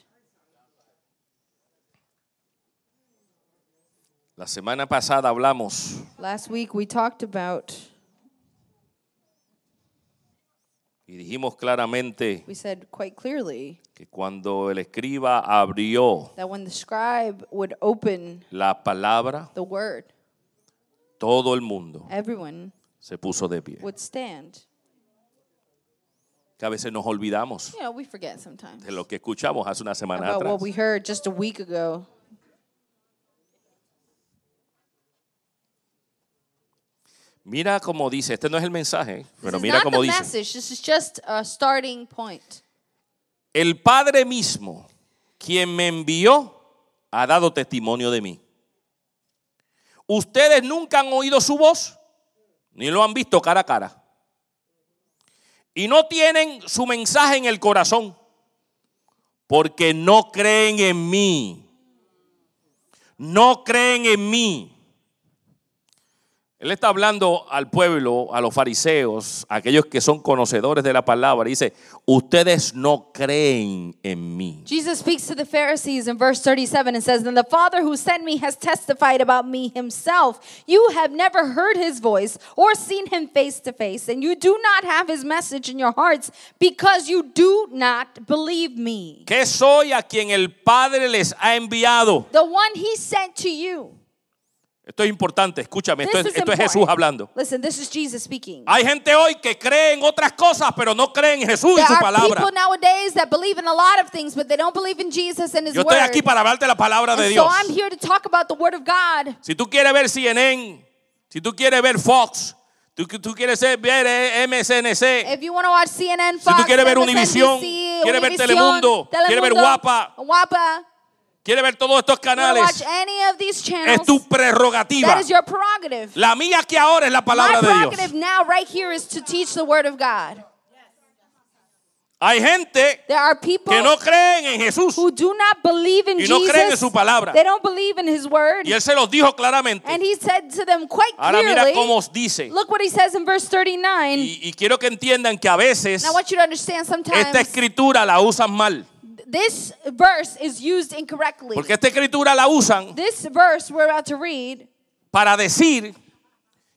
La semana pasada hablamos Last week we talked about y dijimos claramente We said quite clearly que cuando el escriba abrió that when the scribe would open la palabra, the word, todo el mundo everyone se puso de pie. would stand. Que a veces nos olvidamos You know, we forget sometimes de lo que escuchamos hace una semana about atrás. what we heard just a week ago. Mira cómo dice, este no es el mensaje, pero mira cómo dice. message. This is just a starting point. El Padre mismo, quien me envió, ha dado testimonio de mí. Ustedes nunca han oído su voz, ni lo han visto cara a cara. Y no tienen su mensaje en el corazón, porque no creen en mí. No creen en mí. Él está hablando al pueblo, a los fariseos, a aquellos que son conocedores de la palabra. Dice, ustedes no creen en mí. Jesus speaks to the Pharisees in verse 37 and says, Then the Father who sent me has testified about me himself. You have never heard his voice or seen him face to face, and you do not have his message in your hearts because you do not believe me. Que soy a quien el Padre les ha enviado. The one he sent to you. Esto es importante, escúchame, esto es, esto es. Jesús hablando. Listen, this is Jesus speaking. Hay gente hoy que cree en otras cosas, pero no cree en Jesús y There su are palabra. things, Yo estoy aquí para hablarte la palabra de Dios. so I'm here to talk about the word of God. Si tú quieres ver CNN, si tú quieres ver Fox, tú, tú quieres ver eh, MSNC, If you want to watch CNN, tú Fox, quieres ver Univisión, quieres ver Univision, Telemundo, quieres ver Telemundo, Guapa, Guapa, quieres ver todos estos canales, es tu prerrogativa. that is your prerogative. La mía que ahora es la My palabra de Dios. now, right here, is to teach the word of God. Hay gente There are people que no creen en Jesús who do not believe in y no creen en su palabra. They don't believe in his word. Y él se los dijo claramente. And he said to them quite Ahora mira clearly, cómo os dice. look what he says in verse 39. Y, y quiero que entiendan que a veces And I want you to understand sometimes esta escritura la usan mal. This verse is used incorrectly. Porque esta escritura la usan This verse we're about to read para decir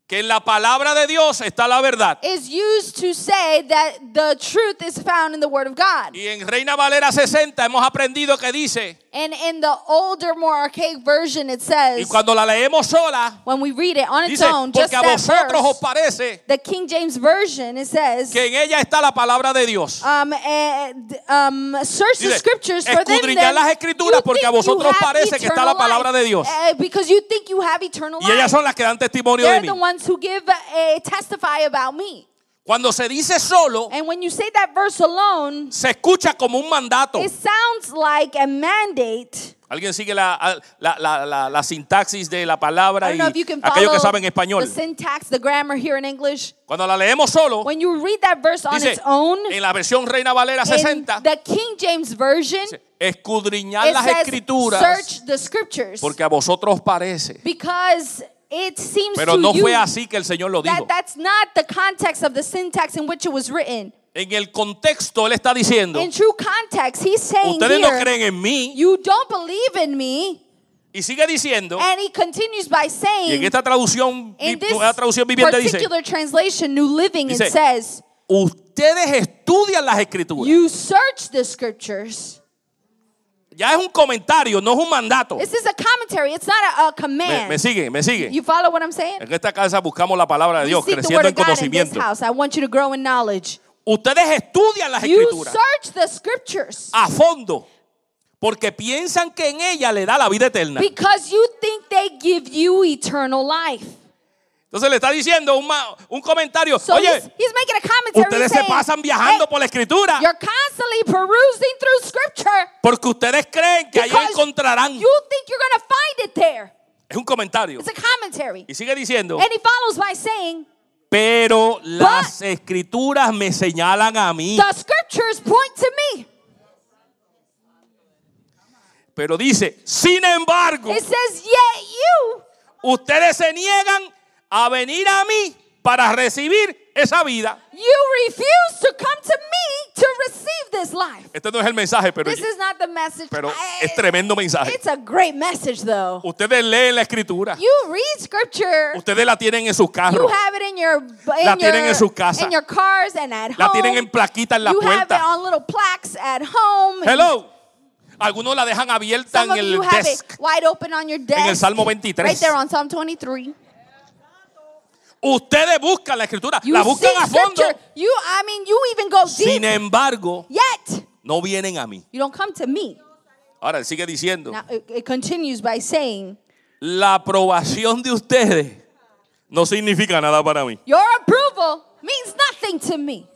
que en la palabra de Dios está la verdad. is used to say that the truth is found in the Word of God. Y en Reina Valera 60 hemos aprendido que dice, And in the older, more archaic version, it y says, cuando la leemos sola, when we read it on its dice, own, just porque a that vosotros os verse, parece the King James Version, it says, que en ella está la palabra de Dios. um, and, um, search the Dice, scriptures for them. escudriñad then las escrituras you porque a think you vosotros have parece que está la eternal palabra life. de Dios. Eh, because you think you have eternal Y ellas life. son las que dan testimonio de They're mí. the ones who give a testify about me. Cuando se dice solo, And when you say that verse alone, se escucha como un mandato. it sounds like a mandate. ¿Alguien sigue la, la, la, la, sintaxis de la palabra I y don't know if you can aquellos que saben español? the syntax, the grammar here in English. Cuando la leemos solo, When you read that verse on dice, its own, en la versión Reina Valera in 60, the King James Version, dice, escudriñad it las says, escrituras search the scriptures. porque a vosotros parece. Because it seems Pero to no you fue así que el Señor lo dijo. that that's not the context of the syntax in which it was written. En el contexto, Él está diciendo, In true context, he's saying ustedes no here, creen en mí. you don't believe in me. Y sigue diciendo, And he continues by y en saying, esta traducción, in this traducción viviente dice, particular translation, New Living, it Dice, says, ustedes estudian las escrituras. you search the scriptures. Ya es un comentario, no es un mandato. This is a commentary. It's not a, command. me sigue, me sigue. You follow what I'm saying? En esta casa buscamos la palabra de We Dios, seek the creciendo word en of God in this conocimiento. house. I want you to grow in knowledge. Ustedes estudian las You escrituras search the scriptures a fondo porque piensan que en ella le da la vida eterna. because you think they give you eternal life. Entonces le está diciendo un, ma- un comentario, So oye, he's, he's making a commentary. ustedes se pasan viajando "Hey, por la escritura You're constantly perusing through scripture porque ustedes creen que ahí encontrarán. you think you're find it there. Es un comentario. It's a commentary. Y sigue diciendo, And he follows by saying, pero las escrituras me señalan a mí. the scriptures point to me. Pero dice, sin embargo, It says, yet you, ustedes se niegan a venir a mí para recibir esa vida. you refuse to come to me to receive this life. Este no es el mensaje, pero, This is not the message. pero es tremendo mensaje. It's a great message, though. Ustedes leen la escritura. You read scripture. Ustedes la tienen en sus You carros. have it in your in La your, tienen en sus casas. in your cars and at La home. tienen en plaquita en la you have it puerta. on little plaques at home. Hello. Algunos la dejan abierta Some en el you desk. wide open on your desk. el Salmo 23. Right there on Psalm 23. Ustedes buscan la escritura, You la buscan a fondo. You, I mean, you even go deep. Sin embargo, Yet, no vienen a mí. you don't come to me. Ahora sigue diciendo, Now, it, it continues by saying, la aprobación de ustedes no significa nada para mí. Your approval means nothing to me.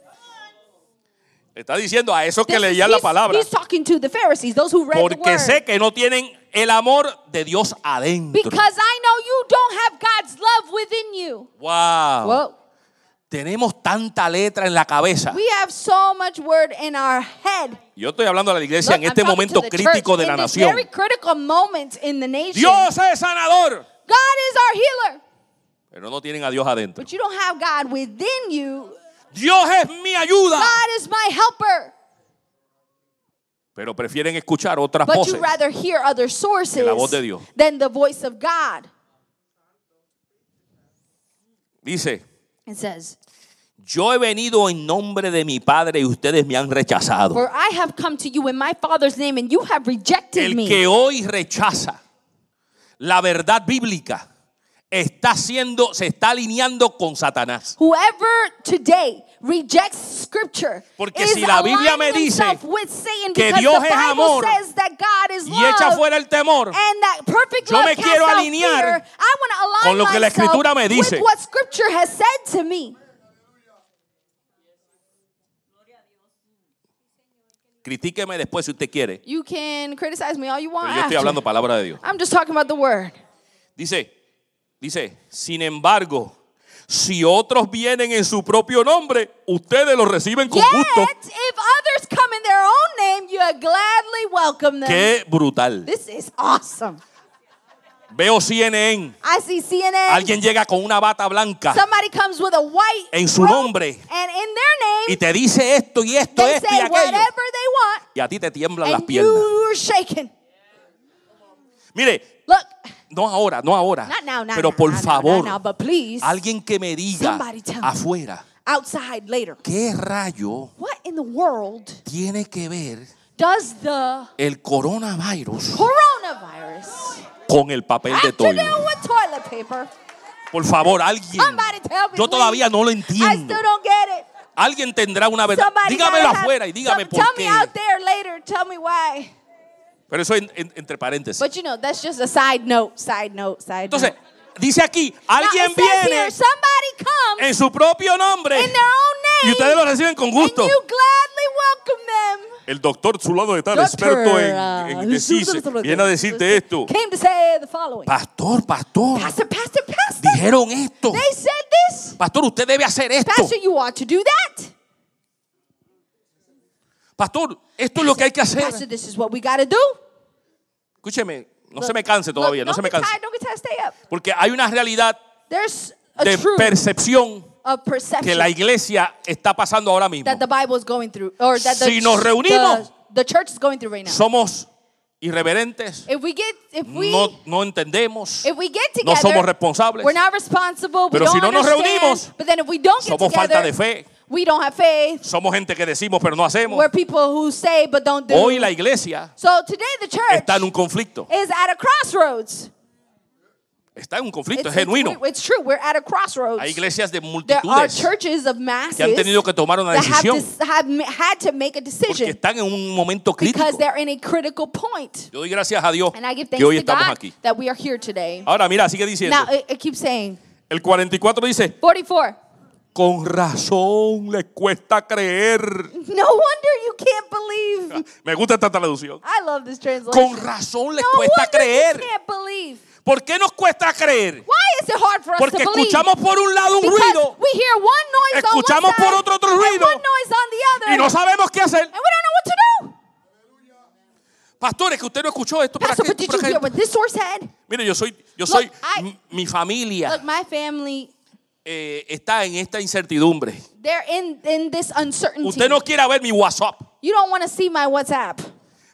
Está diciendo a esos que leían la palabra, he's talking to the Pharisees, those who read the porque word. sé que no tienen el amor de Dios adentro. Because I know you don't have God's love within you. Wow. Well, Tenemos tanta letra en la cabeza. we have so much word in our head. Yo estoy hablando a la iglesia Look, en este momento crítico de la nación. Dios es sanador, God is our healer, pero no tienen a Dios adentro. but you don't have God within you. Dios es mi ayuda, God is my helper. Pero prefieren escuchar otras But voces. you rather hear other sources la voz de Dios. than the voice of God. Dice, It says, yo he venido en nombre de mi Padre y ustedes me han rechazado. For I have come to you in my Father's name, and you have rejected El me. que hoy rechaza la verdad bíblica está haciendo, se está alineando con Satanás. Whoever today rejects scripture Porque si la Biblia me dice que Dios es amor Y echa fuera el temor. and that perfect Yo me quiero alinear con lo que la Escritura me dice. with what scripture has said to me. Critíqueme después si usted quiere. You can criticize me all you want. Pero yo estoy hablando palabra de Dios. I'm just talking about the word. Dice, dice, sin embargo, si otros vienen en su propio nombre, ustedes los reciben con gusto. Yet, if others come in their own name, you gladly welcome them. Qué brutal. This is awesome. Veo CNN. I see CNN. Alguien llega con una bata blanca Somebody comes with a white en su nombre and in their y name te dice esto y esto, they esto y say aquello. whatever they want, Y a ti te tiemblan las and piernas. you're shaking. Mire, Look, no ahora, no ahora. not now, not Pero por now, favor, now, but please, alguien que me diga afuera, outside later. ¿qué rayo What in the world tiene que ver does the el coronavirus coronavirus con el papel de toilet paper? Por favor, alguien. Somebody tell me. Yo todavía no lo I entiendo. still don't get it. Alguien tendrá una verdad. Somebody Dígamelo afuera y dígame por qué. Pero eso en- en- entre paréntesis. But you know, that's just a side note, side note, side Entonces, note. dice aquí, alguien viene here, somebody comes en su propio nombre in their own y ustedes lo reciben con and gusto. you gladly welcome them. El doctor fulano de tal, Doctor, experto en, uh, en decirse, viene a decirte esto. Came to say the following. Pastor, pastor, Pastor, pastor, pastor. dijeron esto. They said this. Pastor, usted debe hacer esto. Pastor, you ought to do that. Pastor, esto es lo que hay que hacer. Pastor, this is what we got to do. Escúcheme, no Look, se me canse look, todavía, no se me canse. tired, don't get tired, stay up. Porque hay una realidad de percepción que la iglesia está pasando ahora mismo. that the Bible is going through, or that the, Si nos reunimos, the, the church is going through right now. Somos irreverentes, If we get, if we, no, no entendemos, if we get no together, somos responsables, we're not responsible. We Pero don't si no nos reunimos, but then if we don't get somos together, falta de fe, we don't have faith. somos gente que decimos pero no hacemos. We're people who say but don't do. Hoy la iglesia so today the church está en un conflicto. is at a crossroads. Está en un conflicto, It's, es genuino. it's- true. We're at a crossroads. Hay iglesias de There are multitudes churches of masses que han tenido que tomar una have, decisión have ma- had to make a porque decision están en un momento crítico. because they're in a critical point. Yo doy gracias a Dios And I give que hoy to estamos God aquí. that we are here today. Ahora mira, sigue diciendo. Now it, it keeps saying El 44 dice, 44. Con razón les cuesta creer. No wonder you can't believe. Me gusta esta traducción. I love this translation. Con razón les no cuesta creer. you can't believe. ¿Por qué nos cuesta creer? Why is it hard for us Porque to believe? escuchamos por un lado un because ruido we hear one noise escuchamos on one por otro otro ruido, one noise on the other, y no sabemos qué hacer. and we don't know what to do. Pastores, que usted no escuchó esto por Pastor, said? Mire, yo soy, yo soy, I- mi familia Look, my family, eh, está en esta incertidumbre. they're in, in this uncertainty. Usted no quiere ver mi WhatsApp. You don't want to see my WhatsApp.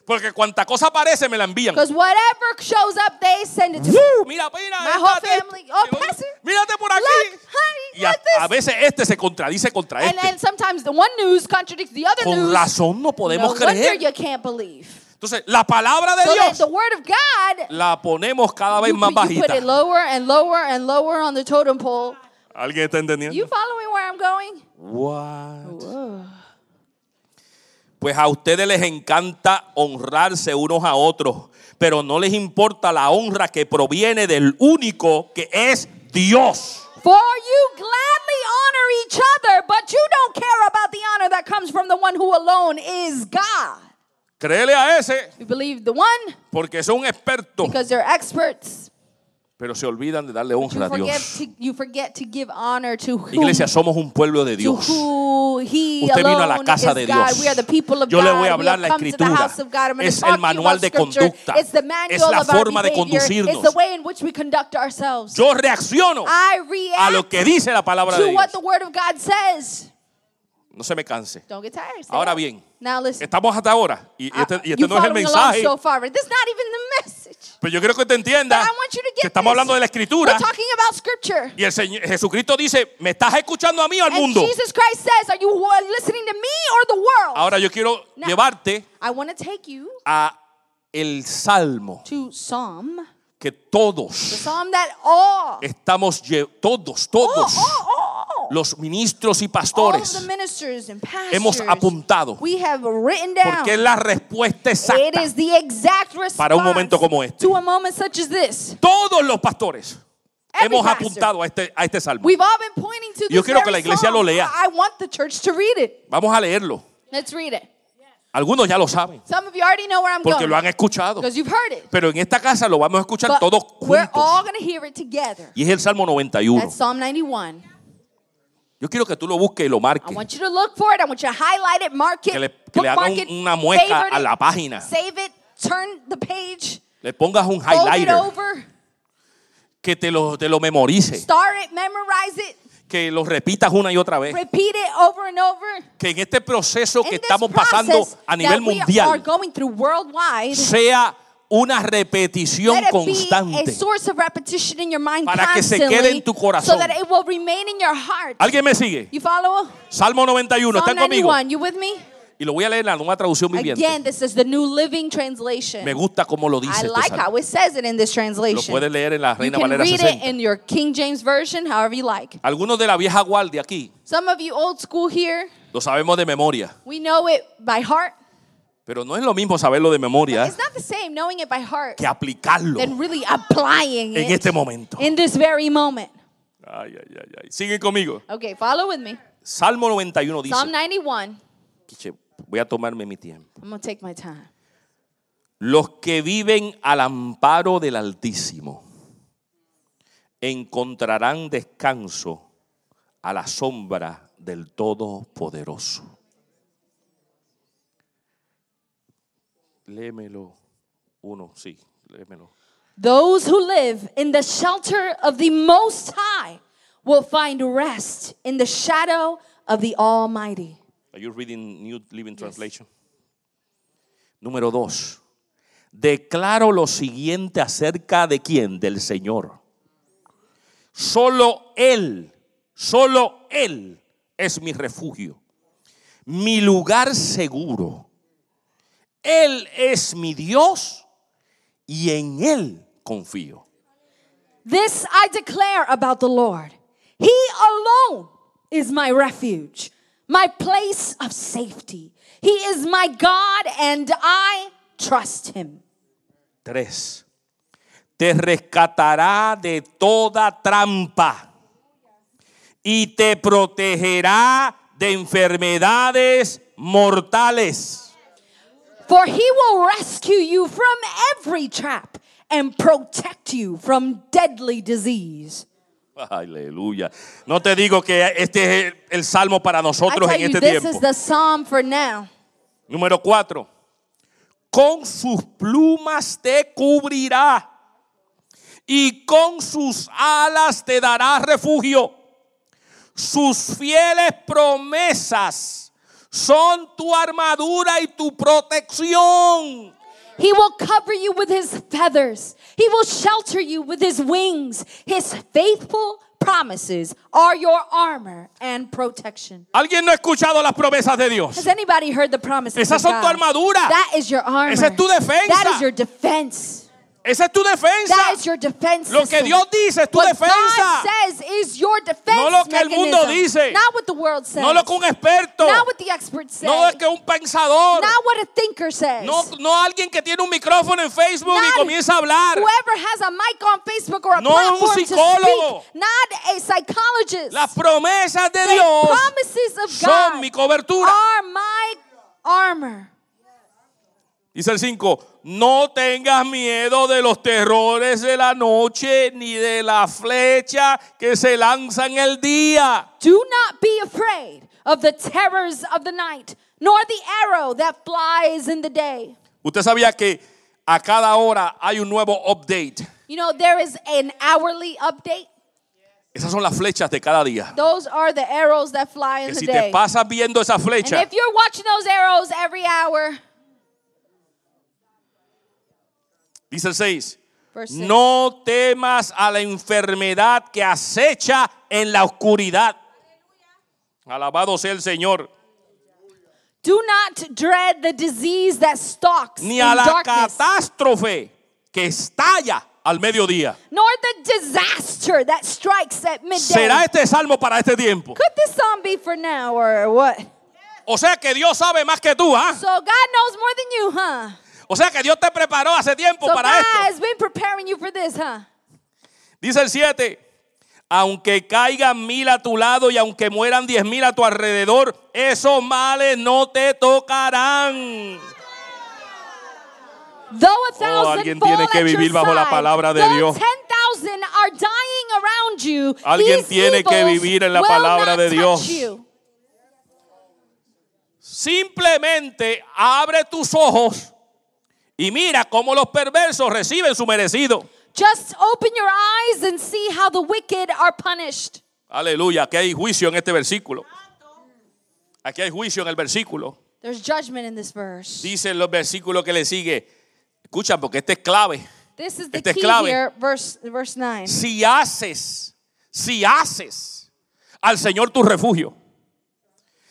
Porque cuanta cosa aparece me la envían. Because whatever shows up, they send it to me. ¡Uh! Mira, mira. My whole family, oh, Pastor, Mírate por aquí. look, honey, y a, look this. a veces este se contradice contra And este. sometimes the one news contradicts the other Con news. razón no No podemos wonder creer. you can't believe. Entonces, la palabra de So Dios the word of God, la ponemos cada vez you, más you put it lower and lower and lower on the totem pole. ¿Alguien está entendiendo? You following where I'm going? What? Pues a ustedes les encanta honrarse unos a otros, pero no les importa la honra que proviene del único que es Dios. For you gladly honor each other, but you don't care about the honor that comes from the one who alone is God. Créele a ese, You believe the one porque son expertos, because they're experts. Pero se olvidan de darle You honra a forget Dios. Iglesia, somos un pueblo de Dios. Usted vino a la casa de. Dios. Yo le voy a hablar la escritura. Es el manual de conducta. It's the manual Es la forma de conducirnos. It's the way in which we conduct ourselves. Yo reacciono a lo que dice la palabra de to what the Dios. word of God says. No se me canse. Don't get tired. Stay Ahora bien. Estamos hasta ahora. Y y este, y este no es el mensaje. Pero yo quiero que te entienda But I want you to get que estamos this. hablando de la escritura. Y el Señor, Jesucristo dice, ¿me estás escuchando a mí o al And mundo? Jesus Christ says, Are you listening to me or the world? Ahora yo quiero Now- llevarte I want to take you a el salmo to Psalm, que the todos estamos, todos, todos, los ministros y pastores the ministers and pastors, hemos apuntado. Porque es la respuesta exacta. Para un momento como este. to a moment such as this. Todos los pastores hemos apuntado a este, a este salmo. We've all been pointing to Yo quiero que la iglesia lo lea. I want the church to read it. Vamos a leerlo. Let's read it. Algunos ya lo saben Some of you already know where I'm porque lo han escuchado. because you've heard it. Pero en esta casa lo vamos a escuchar todos we're juntos. all going to hear it together. Y es el Salmo 91. That's Psalm 91. Yo quiero que tú lo busques y lo I marques. want you to look for it. I want you to highlight it, mark it, Que le, que un- una mueca favorite a it, la página. save it, turn the page, Le pongas un fold it highlighter. over, Que te lo, te lo memorice. start it, memorize it, Que lo repitas una y otra vez. repeat it over and over. Que en este proceso que In this estamos pasando process a nivel that we are mundial going through worldwide, sea una repetición constante. source of repetition in your mind Para que se quede en tu corazón. so that it will remain in your heart. ¿Alguien me sigue? You follow? Salmo 91, Psalm ¿están conmigo? 91, you with me? Y lo voy a leer en la nueva traducción viviente. Again, this is the New Living Translation. Me gusta cómo lo I dice este like how it says it in this Lo translation. puedes leer en la You Reina can Valera read it 60. in your King James Version, however you like. Algunos de la vieja guardia aquí Some of you old school here, lo sabemos de memoria, we know it by heart. Pero no es lo mismo saberlo de memoria It's not the same knowing it by heart que aplicarlo than really applying en it este momento. in this very moment. Ay, ay, ay, ay. Siguen conmigo. Okay, follow with me. Salmo 91 dice, Psalm 91. Quiche, voy a tomarme mi tiempo. I'm going to take my time. Los que viven al amparo del Altísimo encontrarán descanso a la sombra del Todopoderoso. Léemelo. Uno, sí, léemelo. Those who live in the shelter of the Most High will find rest in the shadow of the Almighty. Are you reading New Living Translation? Número dos. Declaro lo siguiente acerca de quién? Del Señor. Solo Él, solo Él es mi refugio, mi lugar seguro. Él es mi Dios y en Él confío. This I declare about the Lord. He alone is my refuge, my place of safety. He is my God, and I trust him. Tres. Te rescatará de toda trampa y te protegerá de enfermedades mortales. For he will rescue you from every trap and protect you from deadly disease. Aleluya. No te digo que este es el, salmo para nosotros en you, este this tiempo. is the psalm for now. Número cuatro. Con sus plumas te cubrirá y con sus alas te dará refugio. Sus fieles promesas son tu armadura y tu protección. He will cover you with his feathers. He will shelter you with his wings. His faithful promises are your armor and protection. ¿Alguien no ha escuchado las promesas de Dios? Has anybody heard the promises Esas of son God? tu armadura. That is your armor. Esa es tu defensa. That is your defense. Esa es tu defensa. That is your defense Lo que. Dios dice es tu What defensa. God says is your defense No lo que el mundo dice. Not what the world says. No lo que un experto. Not what the experts say. No lo que un pensador. Not what a thinker says. No, no alguien que tiene un micrófono en Facebook y comienza a hablar. Whoever has a mic on Facebook or a No un to psicólogo. speak, not a psychologist. Las promesas de the Dios promises of son God mi cobertura. are my armor. Dice el 5, no tengas miedo de los terrores de la noche ni de la flecha que se lanza en el día. Do not be afraid of the terrors of the night, nor the arrow that flies in the day. Usted sabía que a cada hora hay un nuevo update. You know, there is an hourly update. Esas son las flechas de cada día. Those are the arrows that fly in Que the si day. te pasas viendo esa And flecha, if you're watching those arrows every hour, dice el 6, verse six, no temas a la enfermedad que acecha en la oscuridad. Alabado sea el Señor. do not dread the disease that stalks Ni a la darkness, catástrofe que estalla al mediodía. nor the disaster that strikes at midday. ¿Será este salmo para este tiempo? Could this song be for now or what? O sea que Dios sabe más que tú, ¿ah? So God knows more than you, huh? O sea que Dios te preparó hace tiempo So para God esto. has been preparing you for this, huh? Dice el 7. Aunque caigan mil a tu lado y aunque mueran diez mil a tu alrededor, esos males no te tocarán. Though a thousand Oh, alguien tiene que vivir bajo la palabra de Dios. 10,000 are dying around you, Alguien tiene que vivir en la palabra de Dios. Simplemente abre tus ojos y mira cómo los perversos reciben su merecido. Just open your eyes and see how the wicked are punished. Aleluya, aquí hay juicio en este versículo. Aquí hay juicio en el versículo. There's judgment in this verse. Dice los versículos que le sigue. Escucha, porque este es clave. This is the Este es key clave. here, verse, verse 9. Si haces, si haces al Señor tu refugio.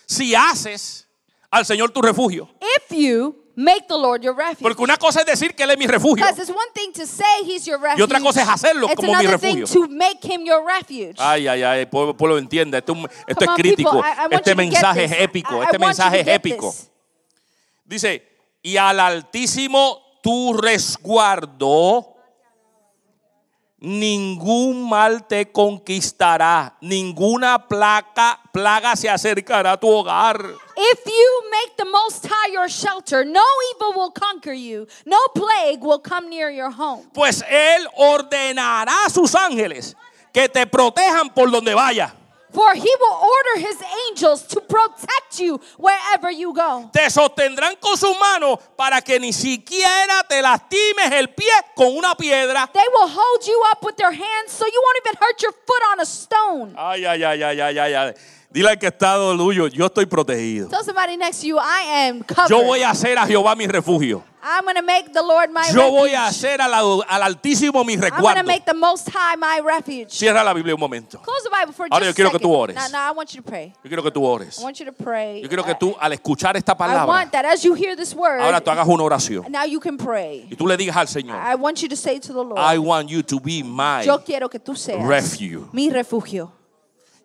Si haces al Señor tu refugio. If you make the Lord your refuge. Porque una cosa es decir que Él es mi refugio. Because it's one thing to say he's your refuge. Y otra cosa es hacerlo it's como mi another thing refugio. to make him your refuge. Ay, ay, ay, pueblo, pueblo entiende. Esto, es un- esto es on, crítico. people, I- I want Este you to get mensaje es this. épico. I- I Este want you mensaje es get épico. this. Dice, y al Altísimo tu resguardo, ningún mal te conquistará, ninguna placa, plaga se acercará a tu hogar. If you make the Most High your shelter, no evil will conquer you, no plague will come near your home. Pues Él ordenará a sus ángeles que te protejan por donde vaya. For he will order his angels to protect you wherever you go. Te sostendrán con sus manos para que ni siquiera te lastimes el pie con una piedra. They will hold you up with their hands so you won't even hurt your foot on a stone. Ay, ay, ay, ay, ay, ay, ay. Dile al que está tuyo, yo estoy protegido. Tell somebody next to you, I am covered. Yo voy a hacer a Jehová mi refugio. I'm going to make the Lord my Yo voy a refuge. hacer al, al Altísimo mi I'm going to resguardo. make the Most High my refuge. Cierra la Biblia un momento. Close the Bible for Ahora just yo quiero que tú ores. Now, now I want you to pray. Yo quiero que tú ores. I want you to pray. Yo quiero que I- tú, al escuchar esta I palabra, want that as you hear this word, ahora tú hagas una oración. now you can pray. Y tú le digas al Señor, I want you to say to the Lord, I want you to be my yo quiero que tú seas refuge. mi refugio.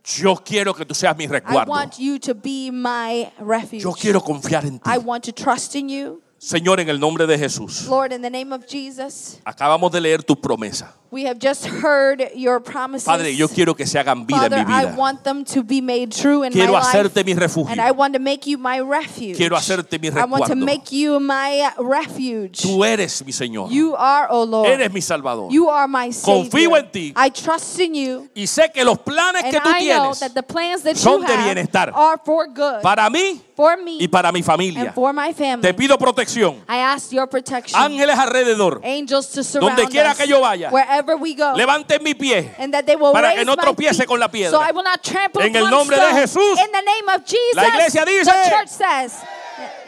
Yo quiero que tú seas mi I resguardo. want you to be my refuge. Yo quiero confiar en ti. I want to trust in you. Señor, en el nombre de Jesús. Lord, in the name of Jesus, Acabamos de leer tu promesa. We have just heard your promises. Padre, yo quiero que se hagan vida Father, en mi I vida. want them to be made true in Quiero my life. hacerte mi refugio. And I want to make you my refuge. Quiero hacerte mi I want to resguardo. make you my refuge. Tú eres mi Señor. You are, oh Lord. Eres mi Salvador. You are my Savior. Confío en ti. I trust in you. Y sé que los planes And que tú I know tienes that the plans that son you de bienestar. are for good. para mí for me y para mi and familia. for my family. Te pido protección. I ask your protection. Ángeles alrededor. Angels to surround Donde quiera que yo vaya. Wherever wherever we go. levanten mi pie. And that they will Para que no my tropiece feet, con la piedra. So I will not trample En el nombre de. Jesús. In the name of Jesus. La iglesia dice. The church says.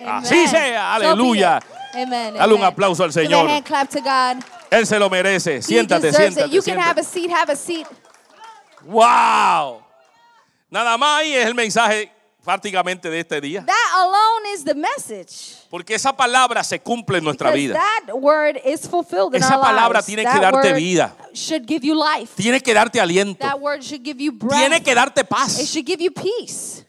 Así Amen. sea. Aleluya. Amen. Dale un aplauso al Señor. hand clap to God. Él se lo merece. He Siéntate, siéntate. it. You can have a seat. Have a seat. ¡Wow! Nada más ahí es el mensaje prácticamente de este día. That alone is the message. Porque esa palabra se cumple en nuestra Because vida. that word is fulfilled in Esa our palabra lives. tiene que That darte word vida. Should give you life. Tiene que darte aliento. That word should give you breath. Tiene que darte It paz. should give you peace.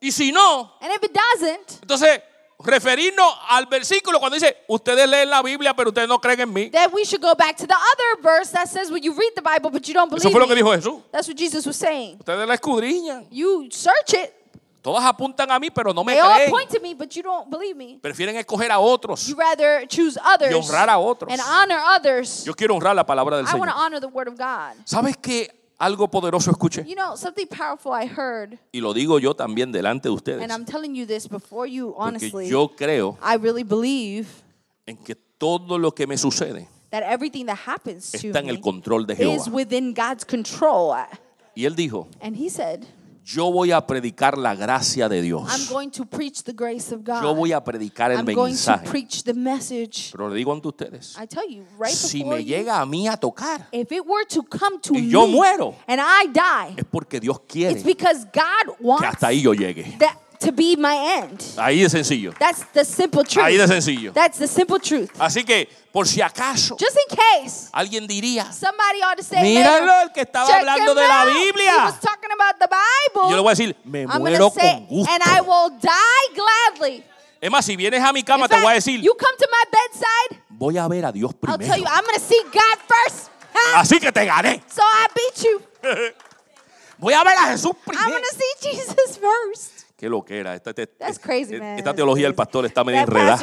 Y si no, And if it doesn't, entonces referirnos al versículo cuando dice, ustedes leen la Biblia pero ustedes no creen en mí. then we should go back to the other verse that says, "When you read the Bible, but you don't Eso believe fue lo que me." dijo Jesús. That's what Jesus was saying. Ustedes la escudriñan. You search it. Todas apuntan a mí pero no me They all creen. point to me, but you don't believe me. Prefieren escoger a otros. You rather choose others Y honrar a otros. and honor others. Yo quiero honrar la palabra del I want Señor. to honor the word of God. ¿Sabes qué? Algo poderoso escuché. You know, something powerful I heard, Y lo digo yo también delante de ustedes. and I'm telling you this before you, Porque honestly. yo creo I really believe en que todo lo que me sucede that everything that happens to está en el me control de is Jehová. within God's control. Y él dijo, And he said, yo voy a predicar la gracia de Dios. I'm going to preach the grace of God. Yo voy a predicar el I'm going to mensaje. preach the message. Pero le digo ante ustedes, I tell you, right si me you, llega a mí a tocar, if it were to come to y me yo muero, and I die, es porque Dios quiere it's because God que wants hasta ahí yo llegue. that to be my end. Ahí de sencillo. That's the simple truth. Ahí de sencillo. That's the simple truth. Así que, por si acaso, Just in case alguien diría, somebody ought to say, Míralo, el que estaba "Check hablando him de la out. Biblia." He was talking about the Bible. yo le voy a decir, me I'm muero say, con gusto. and I will die gladly. Es más, si vienes a mi cama, In te voy a decir, you come to my bedside, voy a ver a Dios I'll tell you, primero. I'm going to see God first. Huh? Así que te gané. So I beat you. Voy a ver a Jesús I'm primero. see Jesus first. Qué lo que era. Esta, esta- That's crazy, man. esta teología del pastor está medio That enredada.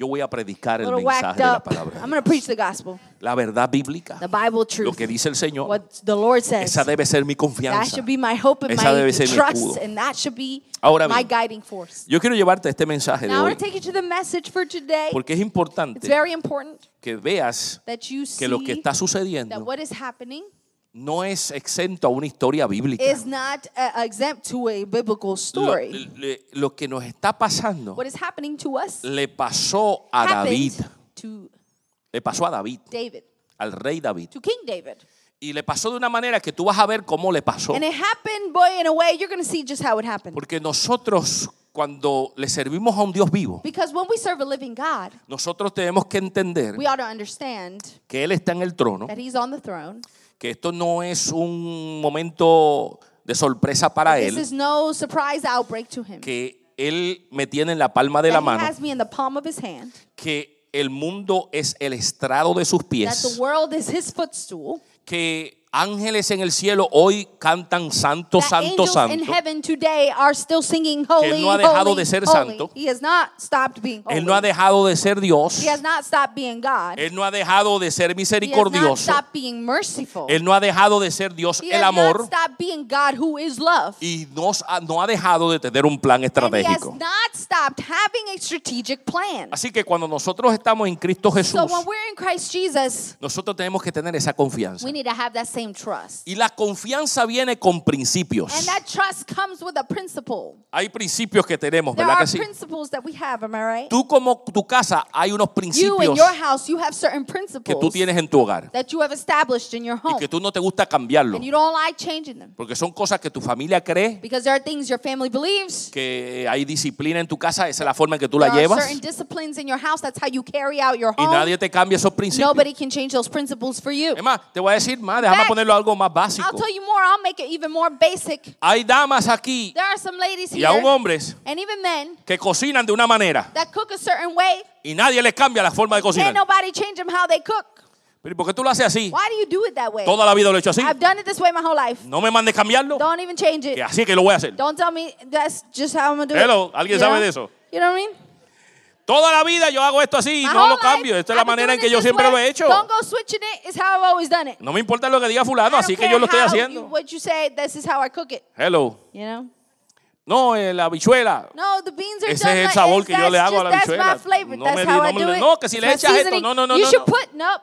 Yo voy a predicar el mensaje de la palabra. I'm preach the gospel, La verdad bíblica. the Bible Lo truth, que dice el Señor. what the Lord says. Esa debe ser mi That confianza. should be my hope and Esa my debe ser mi escudo. and that should be Ahora my guiding force. Yo quiero llevarte este mensaje Now hoy take you to the message for today. porque es It's importante very important que veas that you que lo que está that sucediendo what is happening no es exento a una historia bíblica. is not uh, exempt to a biblical Lo, story. le- lo que nos está pasando What is happening to us le pasó a David. to Le pasó a David, David, al rey David. to King David. Y le pasó de una manera que tú vas a ver cómo le pasó. And it happened, boy, in a way, you're going to see just how it happened. Porque nosotros, cuando le servimos a un Dios vivo, Because when we serve a living God, nosotros tenemos que entender we ought to understand que Él está en el trono, that He's on the throne. Que esto no es un momento de sorpresa para This Él, is no surprise outbreak to Him. que Él me tiene en la palma de la That He mano, has me in the palm of His hand. que el mundo es el estrado de sus That the pies, world is His footstool. que ángeles en el cielo hoy cantan santo, santo, angels in santo. heaven today are still singing holy, Él no ha dejado de ser santo. He has not stopped being holy. Él no ha dejado de ser Dios, He has not stopped being God. Él no ha dejado de ser He has not misericordioso, stopped being merciful. Él no ha dejado de ser Dios el amor y nos ha- no ha dejado de tener un plan And he has estratégico. not stopped having a strategic plan. Así que cuando nosotros estamos en Cristo Jesús, So when we're in Christ Jesus, nosotros tenemos que tener esa confianza. Same trust. Y la confianza viene con principios. And that trust comes with a principle. Hay principios que tenemos, There ¿verdad are que sí? principles that we have, am I right? Tú como tu casa hay unos You principios in your house, you have certain que tú principles tienes en tu hogar that you have established in your y home. que tú no te gusta cambiarlo. And you don't like changing them. Porque son cosas que tu familia cree, Because there are things your family believes. que hay disciplina en tu casa, esa es la forma en que tú la There are llevas. disciplines in your house. That's how you carry out your Y home. nadie te cambia esos principios. Nobody can change those principles for you. Es más, te voy a decir más, déjame ponerlo algo más I'll básico. tell you more. I'll make it even more basic. Hay damas aquí There are some ladies y aún here hombres and even men que cocinan de una manera that cook a certain way. y nadie les cambia la forma de Can't cocinar. nobody change them how they cook. Pero ¿y por qué tú lo haces así? Why do you do it that way? Toda la vida lo he hecho así. I've done it this way my whole life. No me mandes cambiarlo, Don't even change it. que así es que lo voy a hacer. Don't tell me that's just how I'm gonna do Hello, it. ¿alguien You sabe know? de eso? You know what I mean? Toda la vida yo hago esto así y no lo cambio. Esta es la manera en que yo siempre lo he hecho. Don't go switching it. It's how I've always done it. No me importa lo que diga fulano, así que yo lo estoy haciendo. What you say, this is how I cook it. Hello. You know? No, eh, la habichuela. No, the beans are Ese done es el sabor que yo le hago a la habichuela. No me no me no, que si le echas esto, no, no, no, You no, should no. put, nope.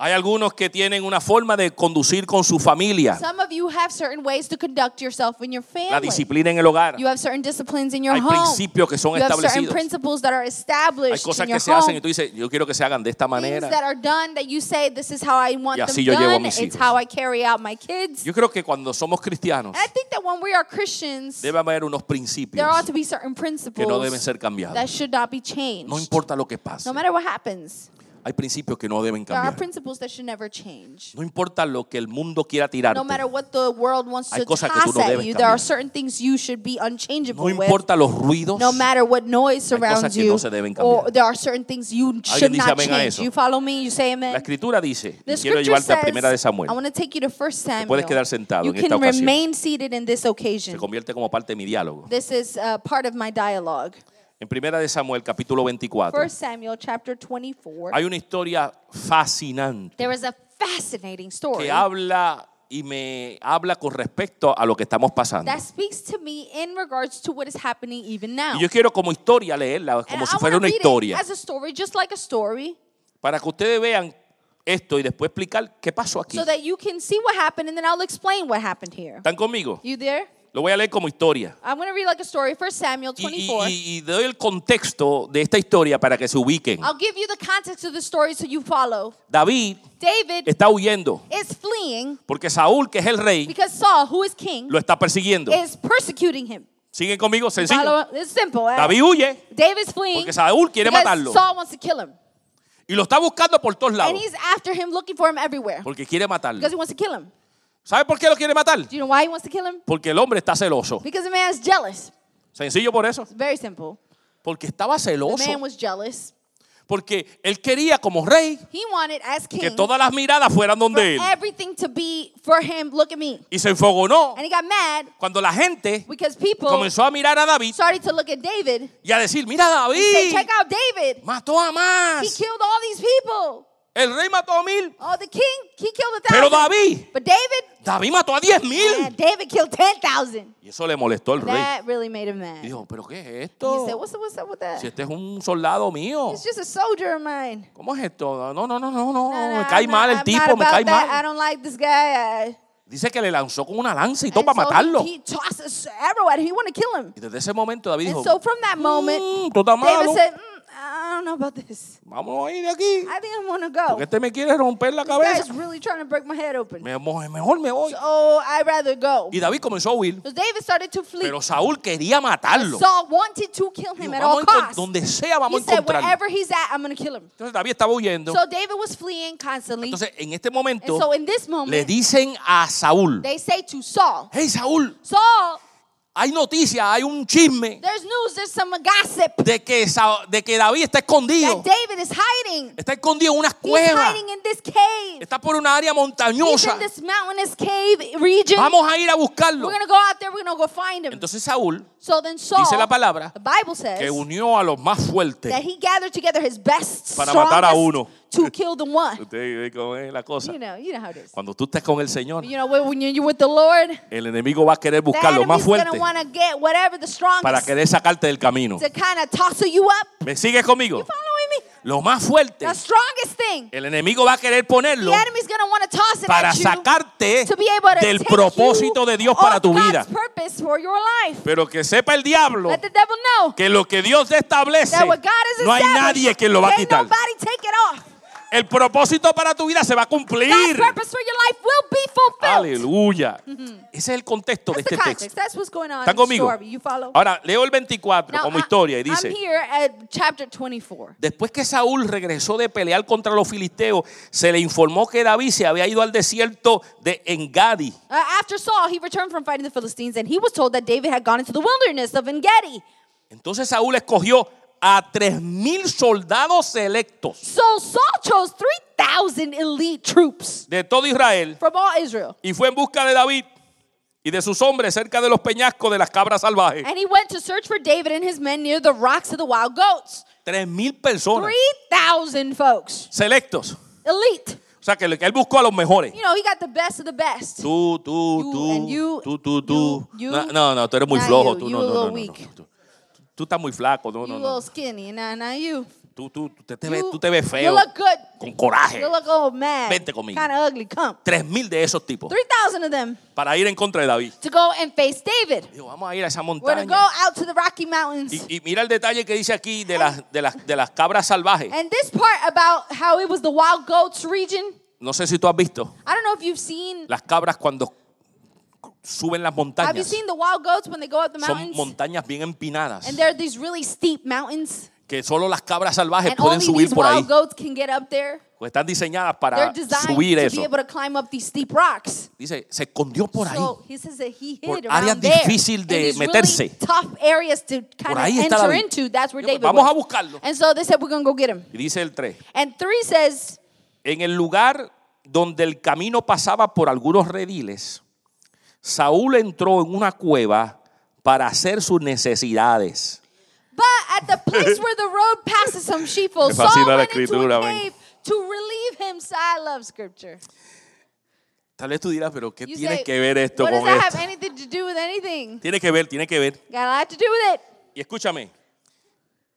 Hay algunos que tienen una forma de conducir con su familia, Some of you have certain ways to conduct yourself in your la family. disciplina en el hogar. You have certain disciplines in your Hay home. principios que son you have certain establecidos. principles that are Hay established cosas in your que se hacen y tú dices, yo quiero que se hagan de esta Things that manera. are done that you say this is how I want Y así them yo llevo a done. mis It's hijos. how I carry out my kids. Yo creo que cuando somos cristianos I think that when we are Christians, debe haber unos principios there ought to be certain que no deben principles ser that cambiados. should not be changed. No importa lo que pase. No matter what happens, Hay principios que no deben there are cambiar. principles that should never change. No importa lo que el mundo quiera tirarte. No matter what the world wants Hay to cosas que tú toss no at debes you, there are cambiar. certain things you should be unchangeable No with. importa los ruidos. No matter what noise Hay cosas surrounds que you, no se deben or cambiar. there are certain things you should dice not amén a change. eso? You follow me? You say La amen? escritura dice, y The quiero scripture llevarte a primera de Samuel. I want to take you to 1 Samuel. puedes quedar sentado you en esta can ocasión. remain seated in this Se occasion. convierte como parte de mi diálogo. This is uh, part of my dialogue. En primera de Samuel, capítulo 24, 1 Samuel chapter 24. hay una historia fascinante There is a fascinating story que habla y me habla con respecto a lo que estamos pasando. that speaks to me in regards to what is happening even now. Y yo quiero como historia leerla, como si fuera una historia, it as a story, just like a story, para que ustedes vean esto y después explicar qué pasó aquí. so that you can see what happened, and then I'll explain what happened here. ¿Están conmigo? You there? Lo voy a leer como historia. I'm going to read like a story. 1 Samuel Y, y- 24. y- y doy el contexto de esta historia para que se ubiquen. I'll give you the context of the story so you follow. David David está huyendo is fleeing porque Saúl, que es el rey, because Saul, who is king, lo está persiguiendo. is persecuting him. ¿Siguen conmigo? Sencillo. Follow? It's simple. eh? David huye David's fleeing porque Saúl quiere because matarlo. Saul wants to kill him. Y lo está buscando por todos And lados he's after him, looking for him everywhere porque quiere matarlo. because he wants to kill him. ¿Sabe por qué lo quiere matar? Do you know why he wants to kill him? Porque el hombre está celoso. Because the man is jealous. Sencillo por eso. It's very simple. Porque estaba The celoso. man was jealous. Porque él quería como rey He wanted, as king, que todas las miradas fueran donde él. everything to be for him. Look at me. Y se enfogonó And he got mad cuando la gente because people comenzó a mirar a David started to look at David y a decir, mira David, check out David. mató a He más. killed all these people. El rey mató a mil, Oh, the king, he killed a pero. David, But David, David mató a diez mil. David killed 10,000. Y eso le molestó al rey. That really made him mad. Y dijo, pero ¿qué es He esto? said, what's, what's up with that? Si este es un soldado mío. It's just a soldier of mine. ¿Cómo es esto? No, no, no, no, no. Me cae I'm mal not- el I'm tipo, me cae that. I mal. don't like this guy. I- Dice que le lanzó con una lanza y todo para matarlo. He, he tossed an arrow at him. He wanted to kill him. Y desde ese momento David dijo, And so from that moment, "Mm, tú estás malo. David said, mm, I don't know about this. Vámonos ahí de aquí. I think I'm to go. Porque este me quiere romper la This guy's cabeza. really trying to break my head open. Me- mejor me voy. So I'd rather go. Y David comenzó a huir. So David started to flee. Pero Saúl quería matarlo. Saul wanted to kill him Dijo, at all costs. donde sea He vamos a said, encontrarlo. wherever he's at, I'm to kill him. Entonces David estaba huyendo. So David was fleeing constantly. Entonces en este momento so in this le moment, dicen a Saúl, they say to Saul, hey Saúl, Saul, hay noticias, hay un chisme there's news, there's some gossip de que, de que David está escondido. that David is hiding. Está escondido en unas He's cuevas. hiding in this cave. Está por una área He's montañosa. in this mountainous cave region. Vamos a ir a buscarlo. We're go out there, we're go find him. Entonces Saúl So then Saul, dice la palabra the Bible says, que unió a los más fuertes. that he gathered together his best, Para matar a uno. to kill the one. Usted cómo es la cosa. You know, you know how it is. Cuando tú estés con el Señor, You know, when you're with the Lord, el enemigo va a querer buscar lo más fuerte to want to get whatever the strongest para querer sacarte del camino. to kind of toss you up. ¿Me sigues conmigo? You? Lo más fuerte, The strongest thing. el enemigo va a querer ponerlo The enemy's want to toss it para at you sacarte to be able to del propósito de Dios para tu vida. for your life. Pero que sepa el diablo Let the devil know que lo que Dios establece, that what God has no hay nadie que lo va a quitar. take it off. El propósito para tu vida se va a cumplir. Aleluya. Ese es el contexto de That's the este texto. ¿Están conmigo? Ahora, leo el 24 Now, como I- historia y dice, here at chapter 24. después que Saúl regresó de pelear contra los filisteos, se le informó que David se había ido al desierto de Engadi. Uh, after Saul, he returned from fighting the Philistines, and he was told that David had gone into the wilderness of Engedi. Entonces Saúl escogió a tres mil soldados selectos So Saul chose 3,000 elite troops de todo Israel from all Israel. y fue en busca de David y de sus hombres cerca de los peñascos de las cabras salvajes. And he went to search for David and his men near the rocks of the wild goats. Tres mil personas 3,000 folks. selectos. Elite. O sea, que él buscó a los mejores. You know, he got the best of the best. Tú, tú, You tú, and you, tú, tú, tú. you, you. No, no, tú eres muy flojo. Tú, no, no, no, no, no, Tú, estás muy flaco. No, You no, no. skinny, nah, nah, you. tú, tú, tú te, ves, You- tú te ves You feo, look good. con coraje. You look all mad. Vente conmigo. Kind of ugly. Come. Tres mil de esos tipos 3,000 of them para ir en contra de David. to go and face David. Dijo, vamos a ir a esa We're to go montaña. out to the Rocky Mountains. Y, y mira el detalle que dice aquí de las, de las, de las cabras salvajes. And this part about how it was the wild goats region, No sé si tú has visto I don't know if you've seen. las cabras cuando suben las Have you montañas. seen the wild goats when they go up the Son mountains? montañas bien empinadas And there are these really steep mountains. que solo las cabras salvajes And pueden only subir these por ahí. wild goats can get up there. Pues están diseñadas They're para designed subir to eso. be able to climb up these steep rocks. Dice, se escondió por ahí. So he says that he Por hid áreas around there. difícil de in these meterse. Really tough areas to kind Por of ahí está enter David. into. That's where David Vamos a buscarlo. And so they said, we're going to go get him. Y dice el 3. And three says, En el lugar donde el camino pasaba por algunos rediles, Saúl entró en una cueva para hacer sus necesidades. But at the place where the road passes some sheepfolds, Me Saul fascina la went into escritura, a man. cave to relieve himself. I love scripture. Tal vez tú dirás, pero ¿qué You tiene say, que ver esto con esto? Tiene que ver, tiene que ver. Got a lot to do with it. Y escúchame,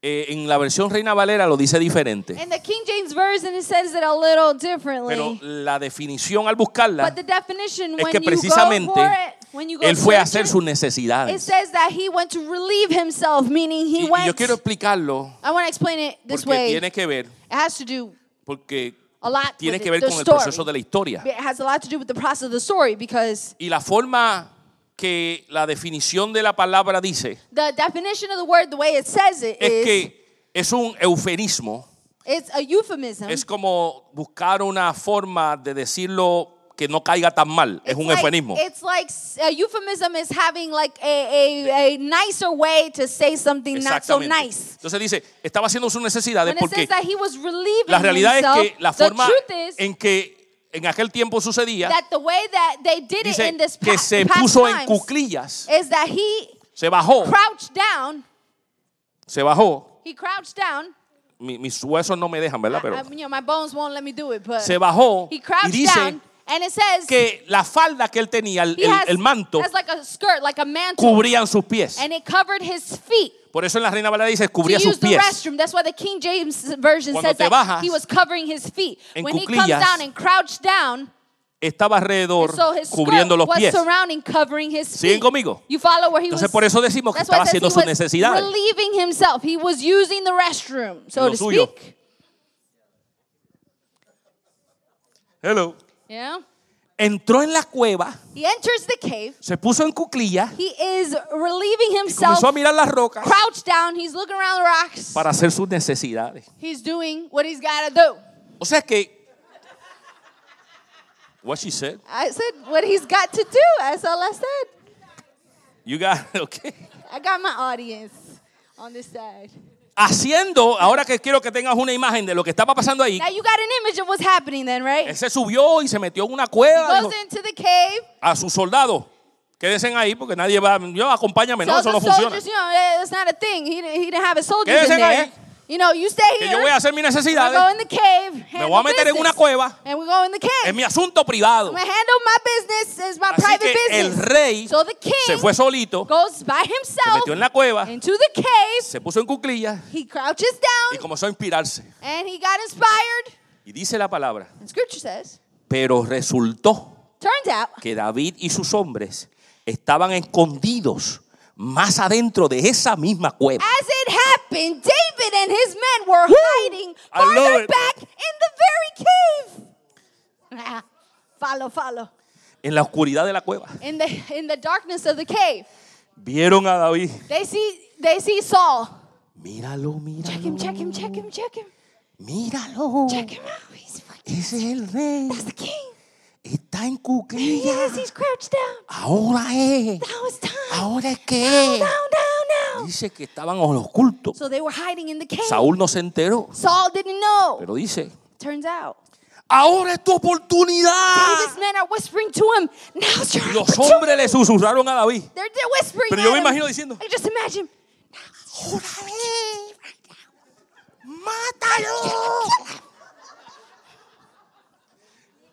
eh, en la versión Reina Valera lo dice diferente, In the King James Version, it says it a little pero differently. la definición al buscarla But the definition, es when que you precisamente go for it, when you go él fue a hacer sus it necesidades. says that he went to relieve himself, meaning Y, he y went. yo quiero explicarlo I want to explain it this porque way. tiene que ver, It has to do porque a lot tiene que it, ver the con el proceso de la historia. It has a lot to do with the process of the story because Y la forma que la definición de la palabra dice the definition of the word, the way it says it, es is que es un eufemismo, it's a euphemism. es como buscar una forma de decirlo que no caiga tan mal, es It's un like- eufemismo. It's like a euphemism is having like a, a, a nicer way to say something not so nice. Entonces dice, estaba haciendo sus necesidades When porque la realidad es himself, que la forma is en que en aquel tiempo sucedía, that the way that they did it dice in this que se puso en cuclillas, is that he se bajó, crouched down. se bajó. He crouched down. Mi- mis huesos no me dejan, ¿verdad? Pero I- I- you know, my bones won't let me do it, but se bajó he y crouched dice down, and it says que la falda que él tenía, el, has, manto, like a skirt, like a mantle, cubrían sus pies. and it covered his feet. Por eso en la Reina Valera dice to cubría sus use the pies. restroom. That's why the King James version Cuando says te that bajas he was covering his feet. en When he comes cuclillas, down and crouched down, Estaba alrededor so his cubriendo los was pies. surrounding, covering his ¿Siguen feet. conmigo? You follow where he Entonces was. por eso decimos que That's why estaba it says haciendo he sus was necesidades. relieving himself. He was using the restroom, so Lo to suyo. speak. Hello. Yeah. Entró en la cueva, He enters the cave. se puso en cuclillas He is relieving y himself. comenzó a mirar las rocas Crouched down. He's looking around the rocks. para hacer sus necesidades. He's doing what he's got to do. O sea que What she said? I said what he's got to do. That's all I said. You got it, okay. I got my audience on this side. Haciendo, ahora que quiero que tengas una imagen de lo que estaba pasando ahí, Now you got an image of what's happening then, right? él se subió y se metió en una He cueva dijo, goes into the cave. a sus soldados. Quédense ahí porque nadie va. Yo, acompáñame, no, tells eso no the funciona. soldiers, you know, that's not a thing. He didn't, he didn't have his soldiers Quédense in there. ahí. You know, you stay Que yo voy a hacer mis go necesidades. in the cave. Me voy a meter en una cueva. And we go in the cave. Es mi asunto privado. I'm gonna handle my business. It's my Así private que el business. rey so the king se fue solito, goes by se himself metió en la cueva, into the cave. se puso en cuclillas He crouches y down comenzó a inspirarse. and he got inspired. Y dice la palabra, And scripture says, pero resultó out que David y sus hombres estaban escondidos más adentro de esa misma cueva. As it happened, David and his men were hiding I love farther back in the very cave. follow, follow. En la oscuridad de la cueva. In the in the darkness of the cave, Vieron a David. they see they see Saul. Míralo, Check míralo. him, check him, check him, check him, Míralo. check him out. He's fucking Ese es el rey. that's the king. Está en Yes, cuclillas. he's crouched down. Ahora es. Now it's time. Ahora es que. Dice que estaban ocultos. So they were hiding in the cave. Saúl no se enteró. Saul didn't know. Pero dice, Turns out, ahora es tu oportunidad. Los opportunity." hombres le susurraron a David. They're, they're whispering. Pero yo me imagino diciendo, I just imagine. ¡Mátalo!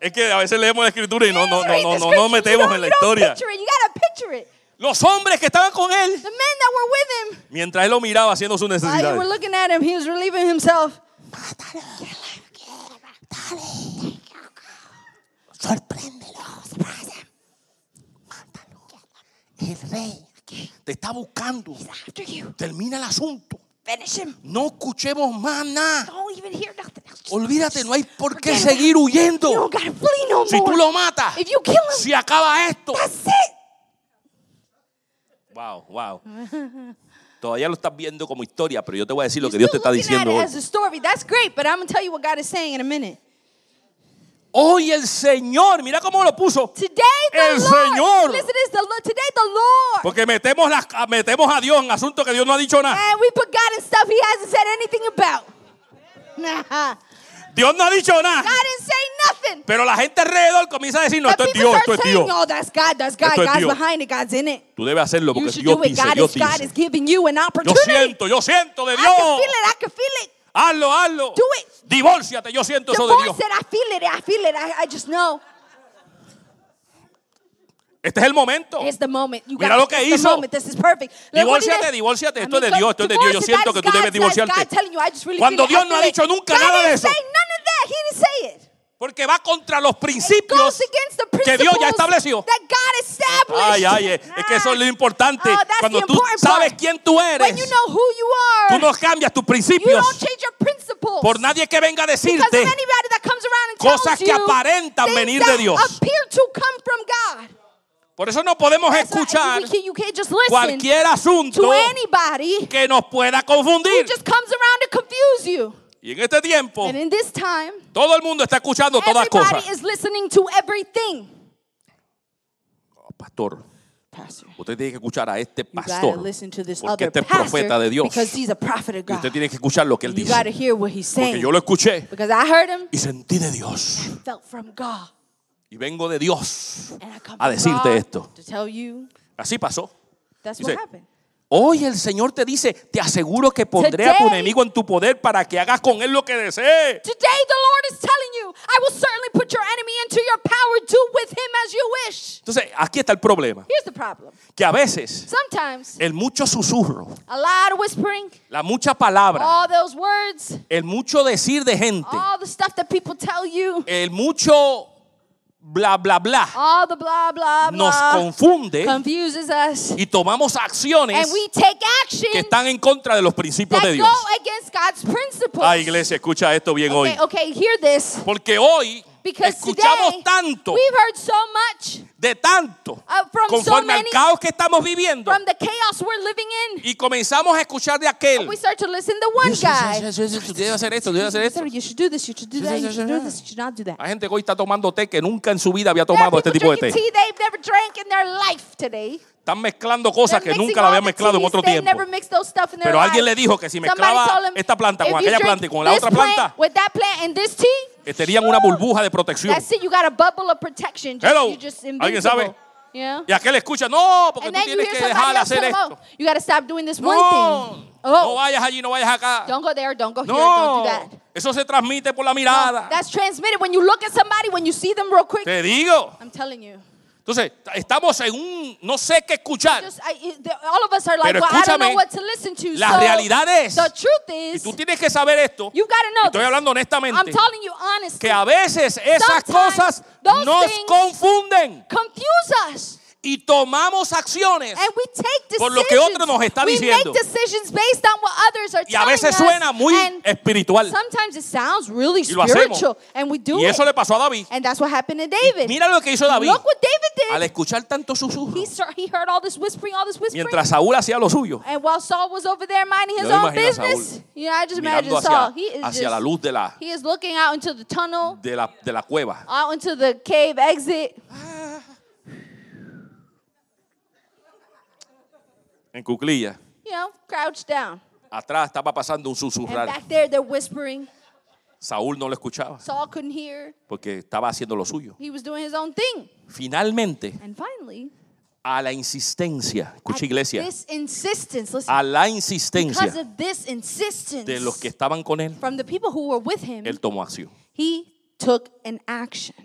Es que a veces leemos la escritura y no, no, no, no, no nos metemos en la historia. Los hombres que estaban con él, mientras él lo miraba haciendo sus necesidades. Sorpréndelo. Mátalo. El rey te está buscando. Termina el asunto. Finish him. No escuchemos más nada. Don't even hear nothing else. Just Olvídate, no hay por qué Forget seguir You huyendo. don't gotta flee no Si more. tú lo matas, If you kill him, acaba esto. that's it. Wow, wow. Todavía lo estás viendo como historia, pero yo te voy a decir lo que Dios te still está looking at diciendo it hoy. as a story. That's great, but I'm gonna tell you what God is saying in a minute. Hoy el Señor, mira cómo lo puso. Today the El Lord. Señor. Listen, it's the. Today the Lord. Porque metemos, las, metemos a Dios en asuntos que Dios no ha dicho nada. And we put God in stuff He hasn't said anything about. Nah. Dios no ha dicho nada. God didn't say nothing. Pero la gente alrededor comienza a decir, no, esto es Dios, esto es Dios. "Oh, that's God. That's God. Esto es God's Dios. behind it. God's in it." Tú debes hacerlo porque Dios dice, God Dios is, God is dice. giving you an Yo opportunity. siento, yo siento de I can Dios. feel it. I can feel it. Hazlo, hazlo. Do it. Divórciate, yo siento eso de Divorce Dios. it. I feel it. I feel it. I, I just know. Este es el momento. It's the moment. You Mira got lo que hizo. Divórciate, divórciate. I Esto es mean, de Dios, esto es de Dios. Yo divorce, siento que tú debes divorciarte. I Cuando. Dios no I ha dicho nunca nada de eso. He didn't say it. Porque va contra los principios que Dios ya estableció. that God established. Ay, ay, es que eso es lo importante. Oh, Cuando tú sabes quién tú eres, you know who you tú are, no cambias tus principios por nadie que venga a decirte cosas que aparentan venir de Dios. Por eso no podemos escuchar cualquier asunto que nos pueda confundir. Y en este tiempo, And in this time, todo el mundo está escuchando todas everybody cosas. is listening to everything. Oh, pastor, Pastor, usted tiene que escuchar a este pastor. Porque este es profeta de Dios. because he's a prophet of Y usted God. tiene que escuchar lo que él dice. hear what he's Porque saying yo lo escuché because I heard him, y sentí de Dios. felt from God, Y vengo de Dios and I come a decirte esto. to tell you Así pasó. that's Dice, what happened. Hoy el Señor te dice, te aseguro que pondré a tu Today- enemigo en tu poder para que hagas con él lo que desee. Today the Lord is telling you, I will certainly put your enemy into your power. Do with him as you wish. Entonces, aquí está el problema. Here's the problem. Que a veces Sometimes el mucho susurro, a lot of whispering, la mucha palabra, all those words, el mucho decir de gente, all the stuff that people tell you, el mucho bla, bla, bla, all the blah blah nos blah confunde confuses us. y tomamos acciones And we take action que están en contra de los principios that de Dios. go against God's principles. Ah, iglesia, escucha esto bien hoy. okay, hear this. Porque hoy Because escuchamos today tanto, we've heard so much de tanto, uh, from so conforme al many caos que estamos viviendo. from the chaos we're living in. Y comenzamos a escuchar de aquel. We start to listen to one guy. Tú debes hacer esto, debes hacer esto. You should do this, you should do that, you should do this, you should not do that. Hay gente que hoy está tomando té que nunca en su vida había tomado este tipo de té. tea they've never drank in their life today. Están mezclando cosas que nunca la habían mezclado en otro tiempo. Pero alguien le dijo que si mezclaba esta planta con aquella planta y con la otra plant planta, que tenían una burbuja de protección. that's it. You got a bubble of protection. Just, Hello. Just ¿Alguien sabe? Y aquel escucha, no, porque And tú tienes que dejar de hacer esto. you got to stop doing this one No, no Oh, vayas allí, no vayas acá. don't go there, don't go here, don't do that. No, eso se transmite por la No, mirada. that's transmitted when you look at somebody, when you see them real quick. Te digo. I'm telling you. Entonces, estamos en un, no sé qué escuchar. Pero escúchame, la realidad es- Y tú tienes que saber esto. Estoy hablando honestamente. Que a veces esas cosas nos confunden confuse us. Y tomamos acciones. And we take decisions. Por lo que otro nos está diciendo. make decisions based on what others are Y a veces suena muy espiritual. sometimes it sounds really Y lo hacemos. spiritual. And we do Y it. eso le pasó a David. And that's what happened to David. Mira lo que hizo David. Look what David Al did. escuchar tanto susurro. He, heard all this whispering, all this whispering. Mientras Saúl hacía lo suyo. and while Saul was over there minding his own business, I just imagine Mirando Saul. hacia, He is hacia la luz de la, he is looking out into the tunnel, de la, de la cueva. out into the cave exit. En cuclilla. You know, crouched down. Atrás estaba pasando un And susurrar. back there, they're whispering. Saúl no lo escuchaba Saul couldn't hear. porque estaba haciendo lo suyo. He was doing his own thing. Finalmente, And finally, a la insistencia, escucha at iglesia, this insistence, listen, a la because insistencia of this insistence de los que estaban con él, from the people who were with him, él tomó acción. he took an action.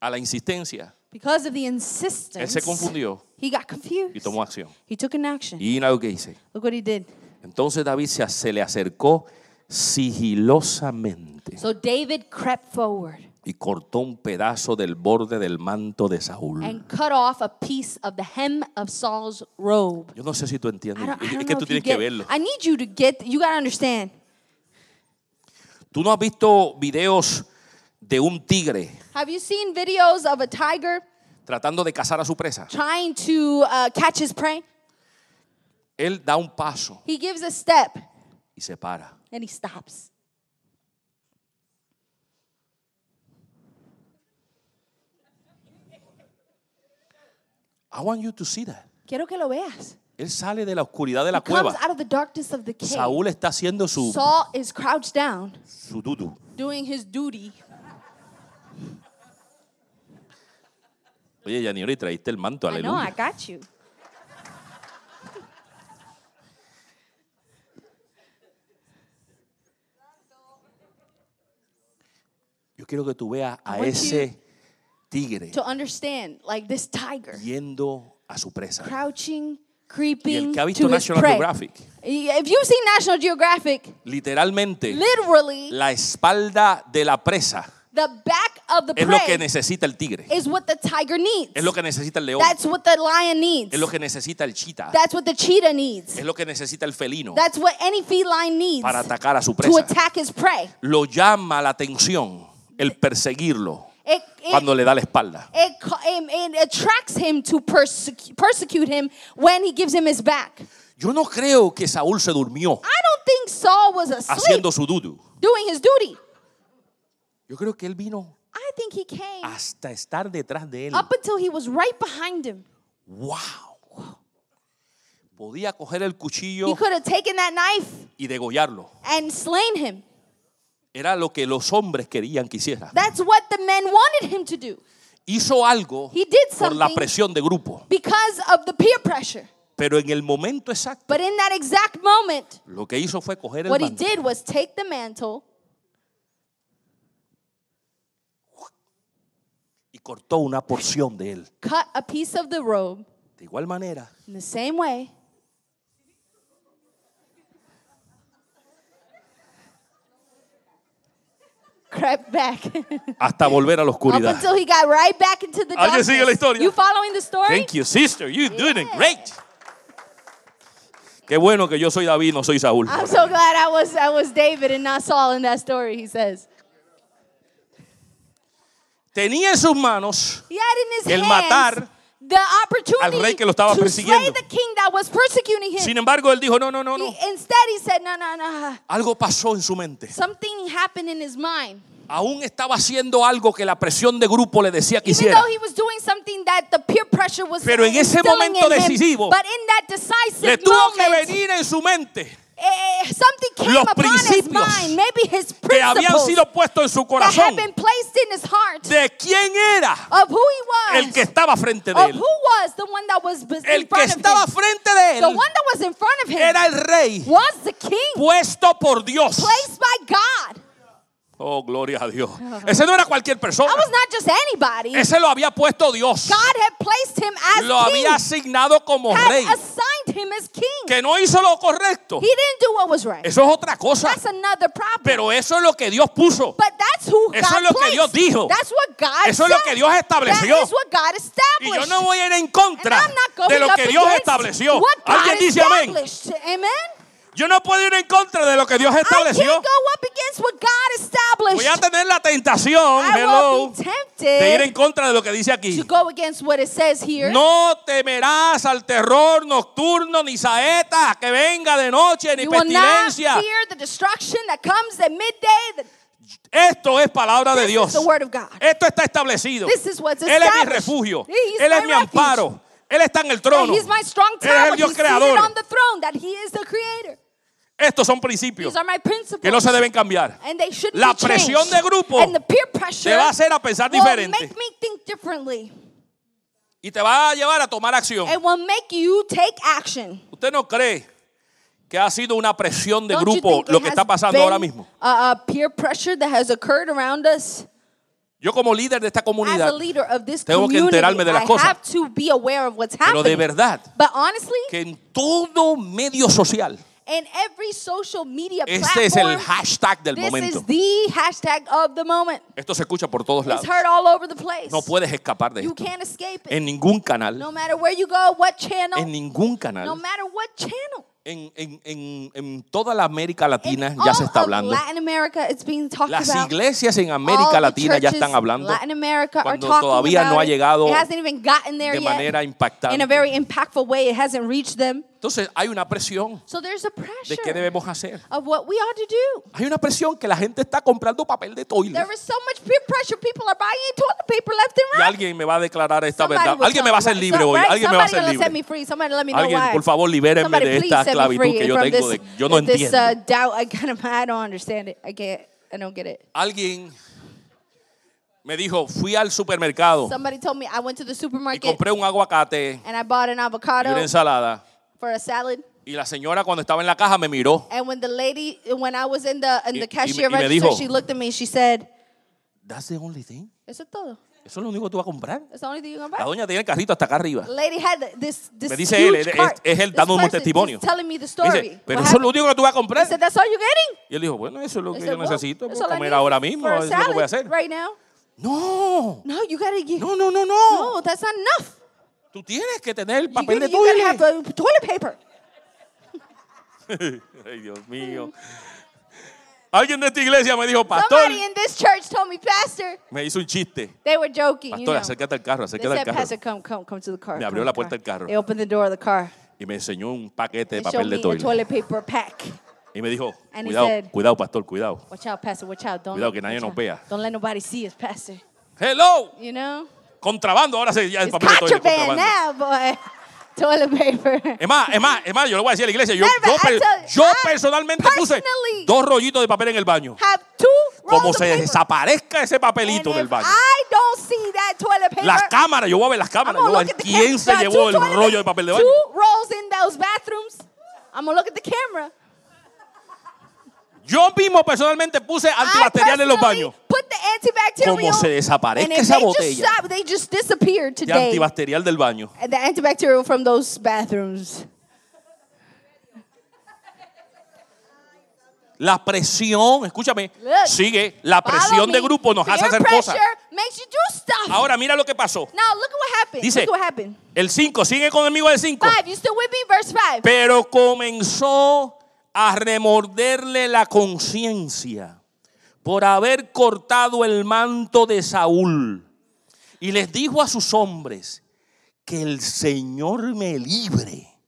A la insistencia Because of the Él insistence, se confundió he got confused. y tomó acción. He took an action. Y mira lo que dice. Look what he did. Entonces David se, se le acercó sigilosamente So David crept forward y cortó un pedazo del borde del manto de Saúl. and cut off a piece of the hem of Saul's robe. Yo no sé si tú I entiendes. don't, I Es don't que know tú if you tienes que get, verlo. I need you to get, you got to understand. Tú no has visto videos de un tigre Have you seen videos of a tiger tratando de cazar a su presa. trying to uh, catch his prey? Él da un paso He gives a step y se para. and he stops. I want you to see that. Quiero que lo veas. Él sale de la oscuridad de la He comes cueva. out of the darkness of the cave. Saúl está haciendo su, Saul is crouched down, su dudu. doing his duty. Oye, Yaniori, traíste el manto, I know, I aleluya. got you. Yo quiero que tú veas a ese tigre To understand, like this tiger, yendo a su presa. crouching, Y creeping el que ha visto to his National prey. Geographic, If you've seen National Geographic, literalmente literally la espalda de la presa the back of the es lo que prey necesita el tigre. is what the tiger needs. Es lo que necesita el león. That's what the lion needs. Es lo que necesita el chita. That's what the cheetah needs. Es lo que necesita el felino That's what any feline needs para atacar a su to presa. attack his prey. Lo llama la atención el perseguirlo It, it, cuando le da la espalda. it, it, attracts him to persecute, persecute him when he gives him his back. Yo no creo que Saúl se durmió I don't think Saul was asleep haciendo su dudu. doing his duty. Yo creo que él vino I think he came hasta estar detrás de él. up until he was right behind him. ¡Wow! Podía coger el He cuchillo could have taken that knife y degollarlo. and slain him. Era lo que los hombres querían que hiciera. That's what the men wanted him to do Hizo algo He did por la something. presión de grupo. because of the peer pressure. Pero en el momento exacto, But in that exact moment, lo que hizo fue coger el what he did was take the mantle cortó una porción de él. cut a piece of the robe De igual manera, in the same way. Crept back hasta volver a la up oscuridad. until he got right back into the ¿Alguien darkness. sigue la historia? You following the story? Thank you, sister. You're doing it great. Qué bueno que yo soy David, no soy Saúl. I'm so glad I was I was David and not Saul in that story. He says Tenía en sus manos he had in his El hands matar the opportunity al rey que lo estaba to slay persiguiendo. the king that was persecuting him. Sin embargo, él dijo, no, no, no, no. He- instead, he said, "No, no, no." Algo pasó en su mente. Something happened in his mind. Aún estaba haciendo algo que la presión de grupo le decía que Even hiciera. though he was doing something that the peer pressure was Pero en ese instilling momento in him, decisivo, but in that decisive Le tuvo que moment, venir en su mente eh, something came los upon his mind, maybe his que habían sido puestos en su that had corazón been placed in his heart de quién era of who he was, el que estaba frente de él. who was the one that was bes- in El que front of estaba him. frente de The él one that was in front of him era el rey was the king, puesto por Dios. placed by God. Oh, gloria a Dios. Ese no era cualquier persona. Was not just anybody. Ese lo había puesto Dios. God had placed him as Lo king, había asignado como had rey. assigned him as king. Que no hizo lo correcto. He didn't do what was right. Eso es otra cosa. That's another problem. Pero eso es lo que Dios puso. But that's who Eso God es lo que. Dios dijo. That's what God Eso es lo said. que Dios estableció. That is what God Y established. yo no voy a ir en contra de lo que Dios estableció. What God Alguien dice amén. established. Amen. Yo no puedo ir en contra de lo que Dios estableció. can't go up against what God established. Voy a tener la tentación, hello, de ir en contra de lo que dice aquí. to go against what it says here. No temerás al terror nocturno ni saeta que venga de noche ni you pestilencia. Esto es palabra de Dios. Esto está establecido. Él es mi refugio. Él es my mi amparo. Él está en el trono. Él es el Dios creador. Estos son principios These are my principles. que no se deben cambiar. La presión de grupo Te va a hacer a pensar diferente y te va a llevar a tomar acción. It will make you take action. ¿Usted no cree que ha sido una presión de grupo lo que está pasando ahora mismo? Yo como líder de esta comunidad, tengo que enterarme de las cosas. have to be aware of what's pero de happening. verdad, But honestly, que en todo medio social, in every social media este es el platform, hashtag del this momento. is the hashtag of the moment. Esto se escucha por todos It's lados. heard all over the place. No puedes escapar de You esto. can't escape it. En ningún canal, No matter where you go, what channel, en ningún no canal, matter what channel. en, en- en- en toda la América In Latina ya se all está of hablando. Latin America, it's being talked Las about. iglesias en América Latina ya están hablando Latin America are cuando todavía no ha llegado It hasn't even gotten there de manera impactante. Entonces hay una presión So there's a de pressure qué debemos hacer. of what we ought to do. Hay una presión que la gente está comprando papel de toilet. There is so much peer pressure. People are buying toilet paper left and Y alguien me va a declarar esta Somebody verdad. Alguien me va a hacer libre So- hoy. right? Alguien me va a Somebody hacer libre. free. Somebody let me know Alguien, por favor, libérenme Somebody de esta esclavitud que yo tengo this, de- yo no this, uh, entiendo. doubt. I kind of I don't understand it. I can't. I don't get it. Alguien me dijo, fui al supermercado Somebody told me I went to the y supermarket compré un aguacate and I bought an y avocado una ensalada. For a salad. Y la señora cuando estaba en la caja me miró. And when the lady, when I was in the in Y- the y cashier me- y me register, dijo- she looked at me and she said, That's the only thing. "Eso es todo. Eso es lo único que tú vas a comprar. That's the only thing you're gonna La buy." doña tenía el carrito hasta acá arriba. The lady had this this Me dice él, huge él- es- cart. es él dándome un testimonio. me the story. dice, pero What eso es lo único que tú vas a comprar. said, "That's all you're getting." Y él dijo, bueno, eso es lo que said, yo "Well, necesito. that's Voy a all I comer ahora mismo. Eso es lo que voy a hacer. Right now. No, No, you gotta get. no, no, no, no. No, that's not enough. Tú tienes que tener el You papel de you toilet. Ay, Dios mío. Alguien de esta iglesia me dijo, pastor, Somebody in this church told me, Pastor, me hizo un chiste. they were joking. you Pastor, know. acércate al carro, They acércate al said, carro. Pastor, come, come, come to the car. Me abrió la puerta car." del carro. They opened the door of the car. Y me enseñó un paquete de They papel de toilet. toilet paper pack. Y me dijo, And cuidado, said- cuidado, pastor, cuidado. Watch out, Pastor. Watch out. Don't Cuidado que nadie nos vea. Don't let nobody see us, Pastor. Hello, You know? Contrabando. Ahora se ya el It's papel de boy. toilet paper. Es más, es más, es más, yo le voy a decir a la iglesia, yo, yo, I per- yo personalmente puse dos rollitos de papel en el baño. Como se paper. desaparezca ese And papelito del if baño. I don't see that toilet paper, Las cámaras, yo voy a ver las cámaras. Yo voy a ver quién se llevó el rollo de papel de baño. Two rolls in those bathrooms. I'm gonna look at the camera. Yo mismo personalmente puse antibacterial en los baños. Put the antibacterial. Como se desaparezca and esa they just botella stop, they just disappeared De today. antibacterial del baño. The antibacterial from those bathrooms. La presión, escúchame, Look, sigue. La presión de grupo nos hace hacer cosas. Ahora mira lo que pasó. now look at what happened. Dice-. El 5, sigue conmigo el 5. Five. You still with me? Verse five. Pero comenzó a remorderle la conciencia por haber cortado el manto de Saúl. Y les dijo a sus hombres, que el Señor me libre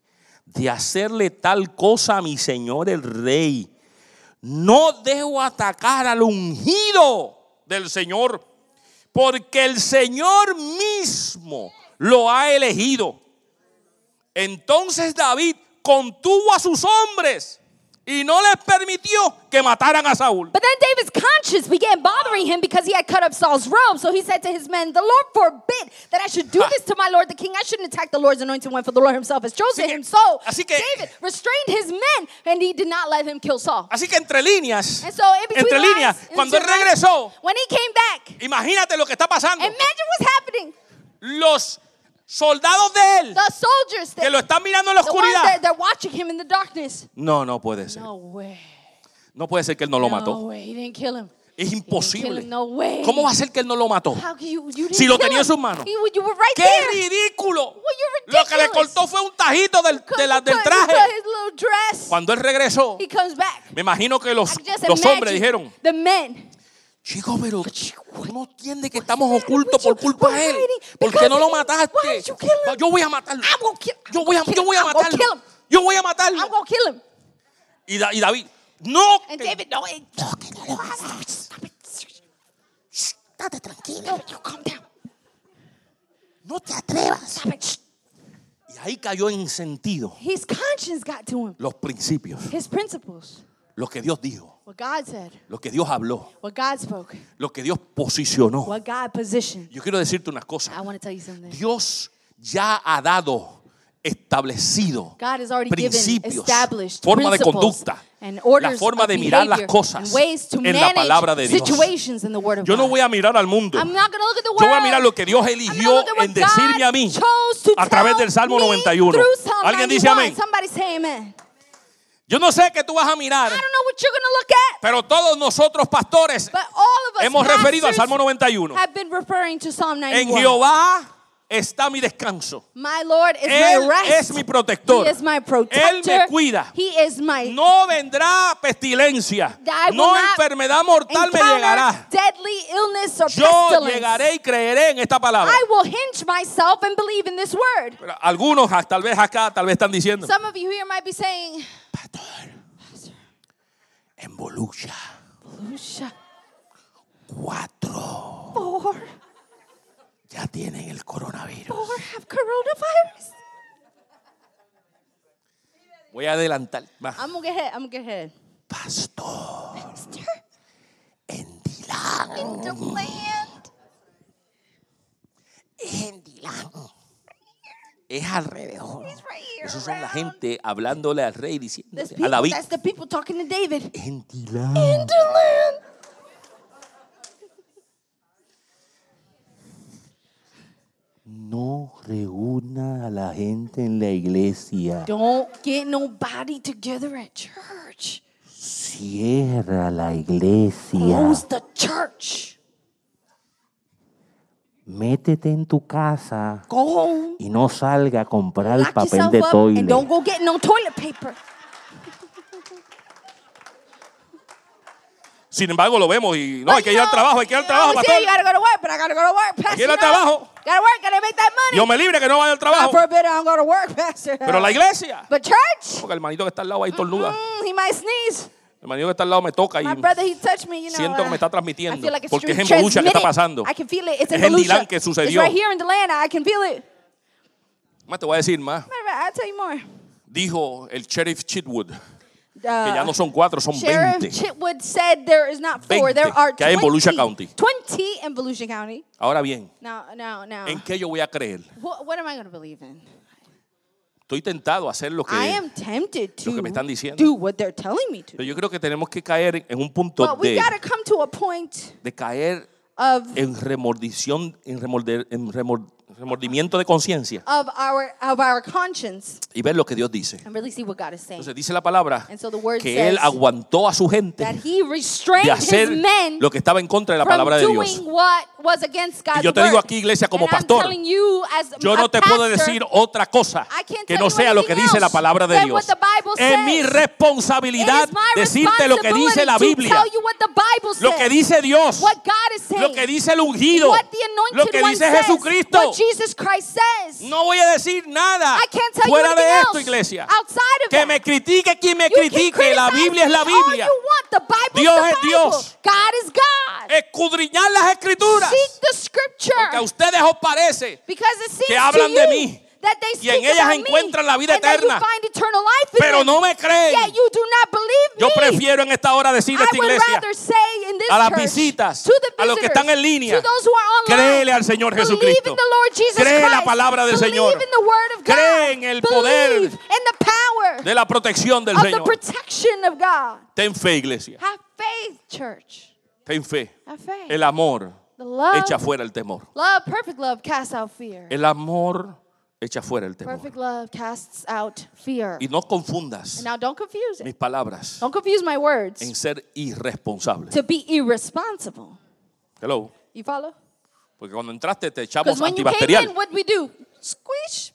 de hacerle tal cosa a mi Señor el rey. No debo atacar al ungido del Señor, porque el Señor mismo lo ha elegido. Entonces David contuvo a sus hombres y no les permitió que mataran a Saúl. But then David's conscience began bothering him because he had cut up Saul's robe. So he said to his men, The Lord forbid that I should do this to my Lord the king. I shouldn't attack the Lord's anointed one, for the Lord himself has chosen que- him. So que- David restrained his men and he did not let him kill Saul. Así que entre líneas, And so entre líneas, lines, cuando él into the lines, regresó, when he came back, imagínate lo que está pasando. imagine what's happening. Los soldados de él The soldiers, que that, lo están mirando en la the ones that oscuridad. they're watching him in the darkness. No, no puede ser. No way. No puede ser que él no lo No mató. way. He didn't kill him. Es imposible. him. No way. ¿Cómo va a ser que él no lo mató? You, you Si lo tenía en him. sus manos. You, right ¡Qué there. ridículo! you're Lo que le cortó fue un tajito del, de la- del traje. Cuando él regresó, He comes back. me imagino que los, los hombres dijeron, the men. Chico, pero no entiendes que estamos ocultos por culpa de él. ¿Por qué no lo mataste? Yo voy a matarlo. Yo voy a, yo voy a matarlo. Yo voy a matarlo. Y, Da- y David, no. Que- David, no, it- no, que no lo hagas. Tranquilo. No, te atrevas. Y ahí cayó en sentido His conscience got to him. los principios, His principles. Lo que Dios dijo, What God said. lo que Dios habló, What God spoke. lo que Dios posicionó. What God positioned. Yo quiero decirte unas cosas. I want to tell you something. Dios ya ha dado establecido God has already given principios, established forma de conducta and orders forma de mirar las cosas en la palabra de Dios. Yo no voy a mirar al mundo. Yo voy a mirar lo que Dios eligió en decirme a mí a través del Salmo me 91. through Psalm ¿Alguien dice 91. amén? Yo no sé qué tú vas a mirar, I don't know what you're going to look at, pero todos nosotros pastores but all of us hemos referido al Salmo 91. have been referring to Psalm En 91. Jehová está mi descanso. My Lord is Él my rest. es mi protector. He is my Él me cuida. He is my No vendrá pestilencia. I will No enfermedad mortal me llegará. Yo llegaré y creeré en esta palabra. I will hinge myself and believe in this word. Algunos, ah, tal vez acá, tal vez están diciendo, Some of you here might be saying, Pastor, en Volusia, Lucia, cuatro four, ya tienen el coronavirus. four have coronavirus. Voy a adelantar más. I'm gonna get ahead. I'm gonna get ahead. Pastor, Pastor, en Dilán, in the land. en Dilán. Es alrededor. Esos son la gente hablándole al rey diciendo a David. land. No reúna a la gente en la iglesia. Don't get nobody together at church. Cierra la iglesia. Close the church. Métete en tu casa Go home. y no salga a comprar Lock papel de up toile. and don't go get no toilet paper. Sin embargo, lo vemos y no, hay que ir al trabajo, hay que ir al trabajo, pastor. say you gotta go to work, but I gotta go to work, pastor. que ir al trabajo. Gotta work, gotta make that money. Dios me libre que no vaya al God trabajo. forbid I don't go to work, pastor. Pero la iglesia. But church, Porque el hermanito que está al lado ahí tornuda. mm, he might sneeze. El hermanito que está al lado me toca y My brother, he touched me, you know. siento que me está uh, transmitiendo, I feel like it's porque es en Volusia que está pasando. I can feel it. It's Es en. Dilán que sucedió. It's right here in. I can feel it. más te voy a decir más. I'll tell you more. Dijo el sheriff Chitwood Uh, que ya no son cuatro, son Sheriff 20. Chitwood said there is not four, 20 there are que hay en 20. Volusia County. 20 in Volusia County. Ahora bien, Now, now, now. ¿en qué yo voy a creer? What, what am I going to believe in? Estoy tentado a hacer lo que I am tempted to lo que me están diciendo. do what they're telling me to. Pero yo creo que tenemos que caer en un punto But we de, come to a point de caer of en remordición, en, remorder- en remor- remordimiento de conciencia y ver lo que Dios dice. really. Entonces dice la palabra so que Él aguantó a su gente de hacer lo que estaba en contra de la palabra de Dios. Y yo te digo aquí, iglesia, como pastor, Yo no te puedo decir otra cosa que no sea lo que dice la palabra de Dios. Es mi responsabilidad decirte lo que dice la Biblia, lo que dice Dios, lo que dice el ungido, lo que dice Jesucristo. Jesus Christ says. No voy a decir nada I can't tell fuera you de esto, else iglesia. outside of Que that. me critique quien me critique, la Biblia es la Biblia. you want. The Bible Dios es. Dios. God is God. Escudriñar las escrituras, Seek the scripture. porque a ustedes os parece Because it seems que hablan de mí, that they y en ellas encuentran la vida eterna. you find eternal life in pero no me creen. Yo prefiero en esta hora decirle a I esta would iglesia, rather say in this a las visitas, a los que están en línea, créele al Señor Jesucristo. Cree la palabra del believe Señor. in the word of God, Cree en el poder de la protección del of the Señor. protection of God. Ten fe, iglesia. Have faith, church. Ten fe. Have faith. El amor the love, echa fuera el temor. love, perfect love casts out fear. El amor echa fuera el temor. Perfect love casts out fear. Y no confundas And now don't confuse mis it. palabras Don't confuse my words en ser irresponsable. to be irresponsible. Hello. You follow? Porque cuando entraste te echamos Because when you came antibacterial. in, what we do? Squish.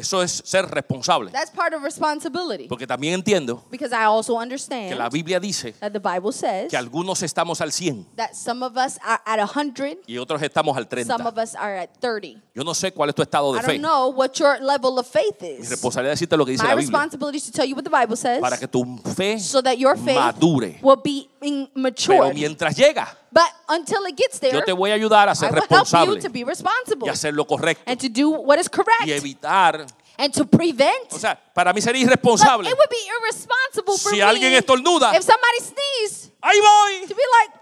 Eso es ser responsable. That's part of responsibility. Porque también entiendo Because I also que la understand Biblia dice that the Bible says que algunos estamos al 100 that some of us are at 100, y otros estamos al some 30. of us are at 30. Yo no sé cuál es tu estado de I fe. don't know what your level of faith Mi is. responsabilidad es decirte lo que dice My la Biblia responsibility is to tell you what the Bible says para que tu fe so that your faith madure. will be in Pero mientras llega, But until it gets there, yo te voy a ayudar a I ser will help you responsable to be responsible y hacer lo correcto and to do what is y correct evitar. and to prevent. O sea, para mí sería But irresponsable. it would be irresponsible for Si me alguien estornuda. if somebody sneezes Ahí voy. to be like,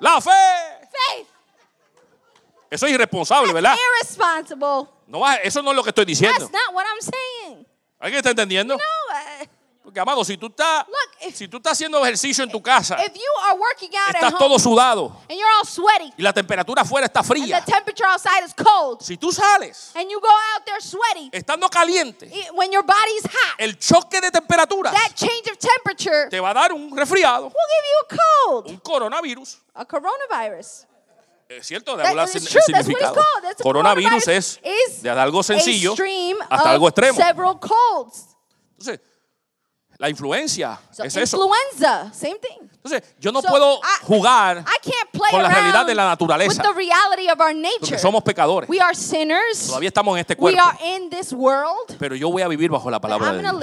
La fe. faith, Eso es irresponsable, ¿verdad? irresponsible. No, va- eso no es lo que estoy diciendo. That's not what I'm saying. ¿Alguien está entendiendo? No, Porque, amado, si tú estás, Look, if- si tú estás haciendo ejercicio en tu casa, If you are working out estás home todo sudado and you're all sweaty y la temperatura afuera está and fría, the temperature outside is cold si tú sales and you go out there sweaty, estando caliente, when your body's hot, el choque de temperatura that change of temperature te va a dar un resfriado, will give you a cold, un coronavirus. a coronavirus. Es cierto, de hablar sin- significado. Coronavirus es de algo sencillo hasta algo extremo. Entonces, la influencia So es eso. influenza, same thing. Entonces, yo no So, puedo I- jugar I can't play con la realidad de la naturaleza. with the reality of our nature. porque somos pecadores. We are sinners. Todavía estamos en este We cuerpo. are in this world. Pero yo voy a vivir bajo la palabra I'm de Dios.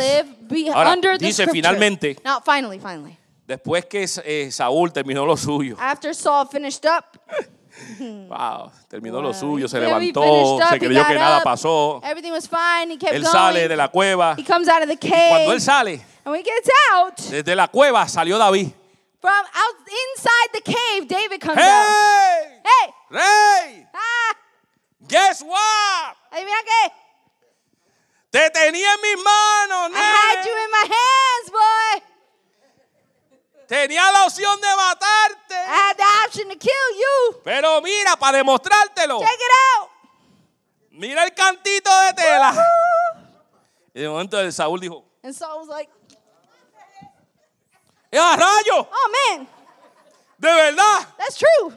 live Ahora, under dice finalmente- Now, finally, finally. Después que eh, Saúl terminó lo suyo, After Saul finished up, wow, terminó lo Wow. suyo, se Yeah, levantó, up, se creyó que nada up, pasó. everything was fine. He kept Él going. sale de la cueva. He comes out of the Cuando él cave. sale, And when he gets out, desde la cueva salió David. from out inside the cave, David comes out. ¡Hey! Hey! ¡Rey! Ah! Guess what? Adivina qué? Te tenía en mis manos, I had you in my hands, boy. Tenía la opción de matarte. I had the option to kill you. Pero mira, para demostrártelo, Check it out. mira el cantito de tela. Y de momento el Saúl dijo, And Saul was like, ¡eh, a rayo! oh man, De verdad, that's true.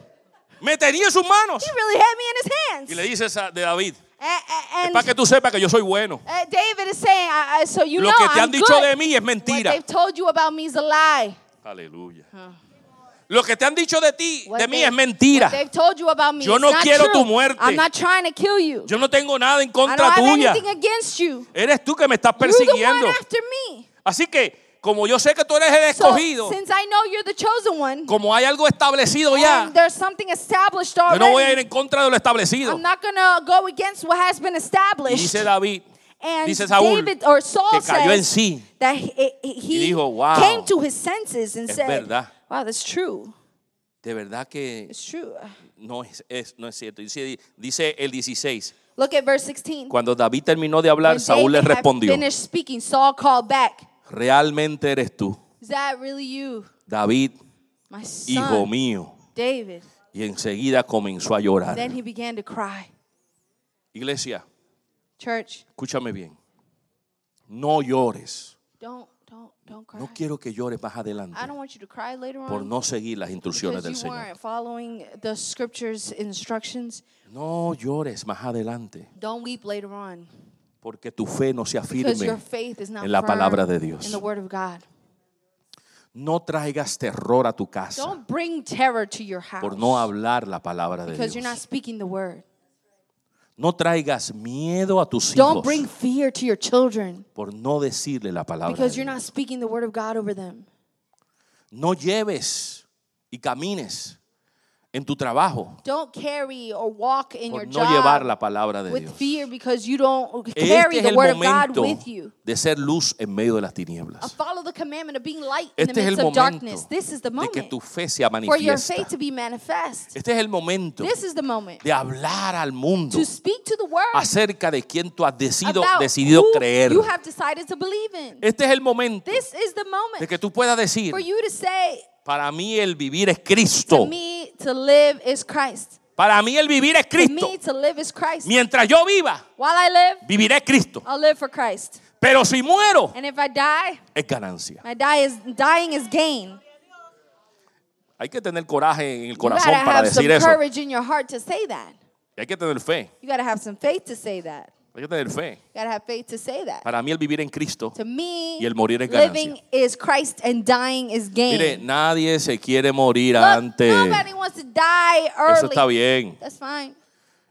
me tenía en sus manos. He really had me in his hands. Y le dice esa- de David, A- a- es And, para que tú sepas que yo soy bueno. uh, David is saying, so you Lo know que te I'm han dicho good. de mí es What mentira. they've told you about me is a lie. Aleluya. Lo que te han dicho de ti, de mí es mentira. What they've told you about me Yo no quiero tu muerte. I'm not trying to kill you. Yo no tengo nada en contra tuya. Eres tú que me estás persiguiendo. Así que, como yo sé que tú eres el escogido, since I know you're the chosen one, como hay algo establecido ya, established yo no voy a ir already, en contra de lo establecido. Go against what has been Y dice David, And dice Saúl, David or Saul que cayó en sí. that he, he dijo, "Wow, came to his senses and es said, verdad. "Wow, that's true. De verdad que It's true." no es, es- no es cierto. Dice, dice el 16. Look at verse 16. Cuando David terminó de hablar, When Saúl le David had respondió, finished speaking, Saul called back, realmente eres tú, "Is that really you, David, my hijo son, mío. David?" Y enseguida comenzó a llorar. Then he began to cry. Iglesia, Church, escúchame bien. No llores. don't don't don't cry. No quiero que llores más adelante I don't want you to cry later por on no seguir las instrucciones because del you Señor. weren't following the scriptures instructions. No llores más adelante Don't weep later on porque tu fe no se because your afirme. faith is not en la firm palabra de Dios. in the word of God. No traigas terror a tu casa Don't bring terror to your house por no hablar la palabra de because you're not Dios. speaking the word. No traigas miedo a tus Don't hijos bring fear to your children por no decirle la palabra de because you're Dios. not speaking the word of God over them. No lleves y camines en tu trabajo Don't carry or walk in por your no llevar la palabra de with Dios. fear because you don't Este carry es the el word of God momento with you. de ser luz en medio de las Uh, tinieblas. Follow the commandment of being light in Este the es el midst of momento darkness. This is the de que moment tu fe sea for your manifiesta. faith to be manifest. Este es el momento This is the moment de hablar al mundo to speak to the world acerca de quien tú has decidido, creer. you have decided to believe in. Este es el momento This is the de moment que tú puedas decir, for you to say, para mí el vivir es to Cristo. me, to live is Christ. Para mí el vivir es To Cristo. me, to live is Christ. Mientras yo viva, While I live, viviré Cristo. I'll live for Christ. Pero si muero, And if I die, es ganancia. my die is dying is gain. Hay que tener coraje en el corazón para decir eso. to hay que tener fe. You gotta have some faith to say that. Hay que tener fe. Gotta have faith to say that. Para mí el vivir en Cristo. To me, Y el morir es ganancia. living is Christ and dying is gain. Mire, nadie se quiere morir Look, antes. nobody wants to die Eso early. está bien. That's fine.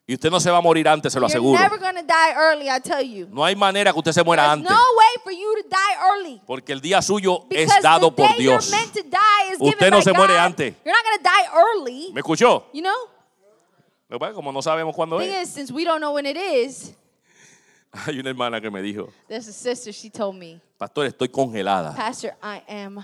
Y usted no se va a morir antes, se lo You're aseguro. never gonna die early, I tell you. No hay manera que usted se muera antes. no way for you to die early. Porque el día suyo es dado por Dios. Usted no se muere antes. You're not gonna die early. ¿Me escuchó? Como no sabemos cuándo es. Hay una hermana que me dijo, there's a sister. She told me, pastor, estoy congelada. Pastor, I am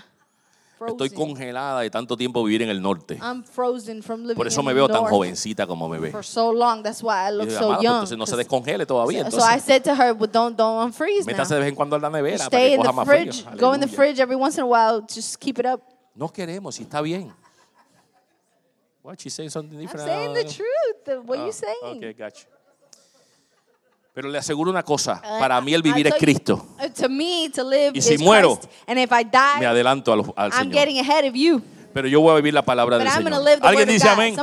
Estoy frozen. congelada de tanto tiempo vivir en el norte. I'm frozen from living Por eso me the veo tan north jovencita como me ve. for so long. That's why I Y look yo, so "Amada, pues young. entonces no se descongele todavía. So, so I Entonces, said to her, well, don't don't unfreeze now. métase de vez en cuando a la nevera para Stay que in the coja más frío. fridge. Go in the Aleluya. fridge every once in a while. Just keep it up. No queremos, y está bien. What, she's saying something I'm different? saying the truth. The- What Ah, you saying? Okay, gotcha. Pero le aseguro una cosa, para mí el vivir es Cristo. uh, to me, to live Y si is muero, Christ. And if I Me die, adelanto al, al I'm Señor. ahead of you. Pero yo voy a vivir la palabra But del I'm Señor. live the ¿Alguien word dice amén?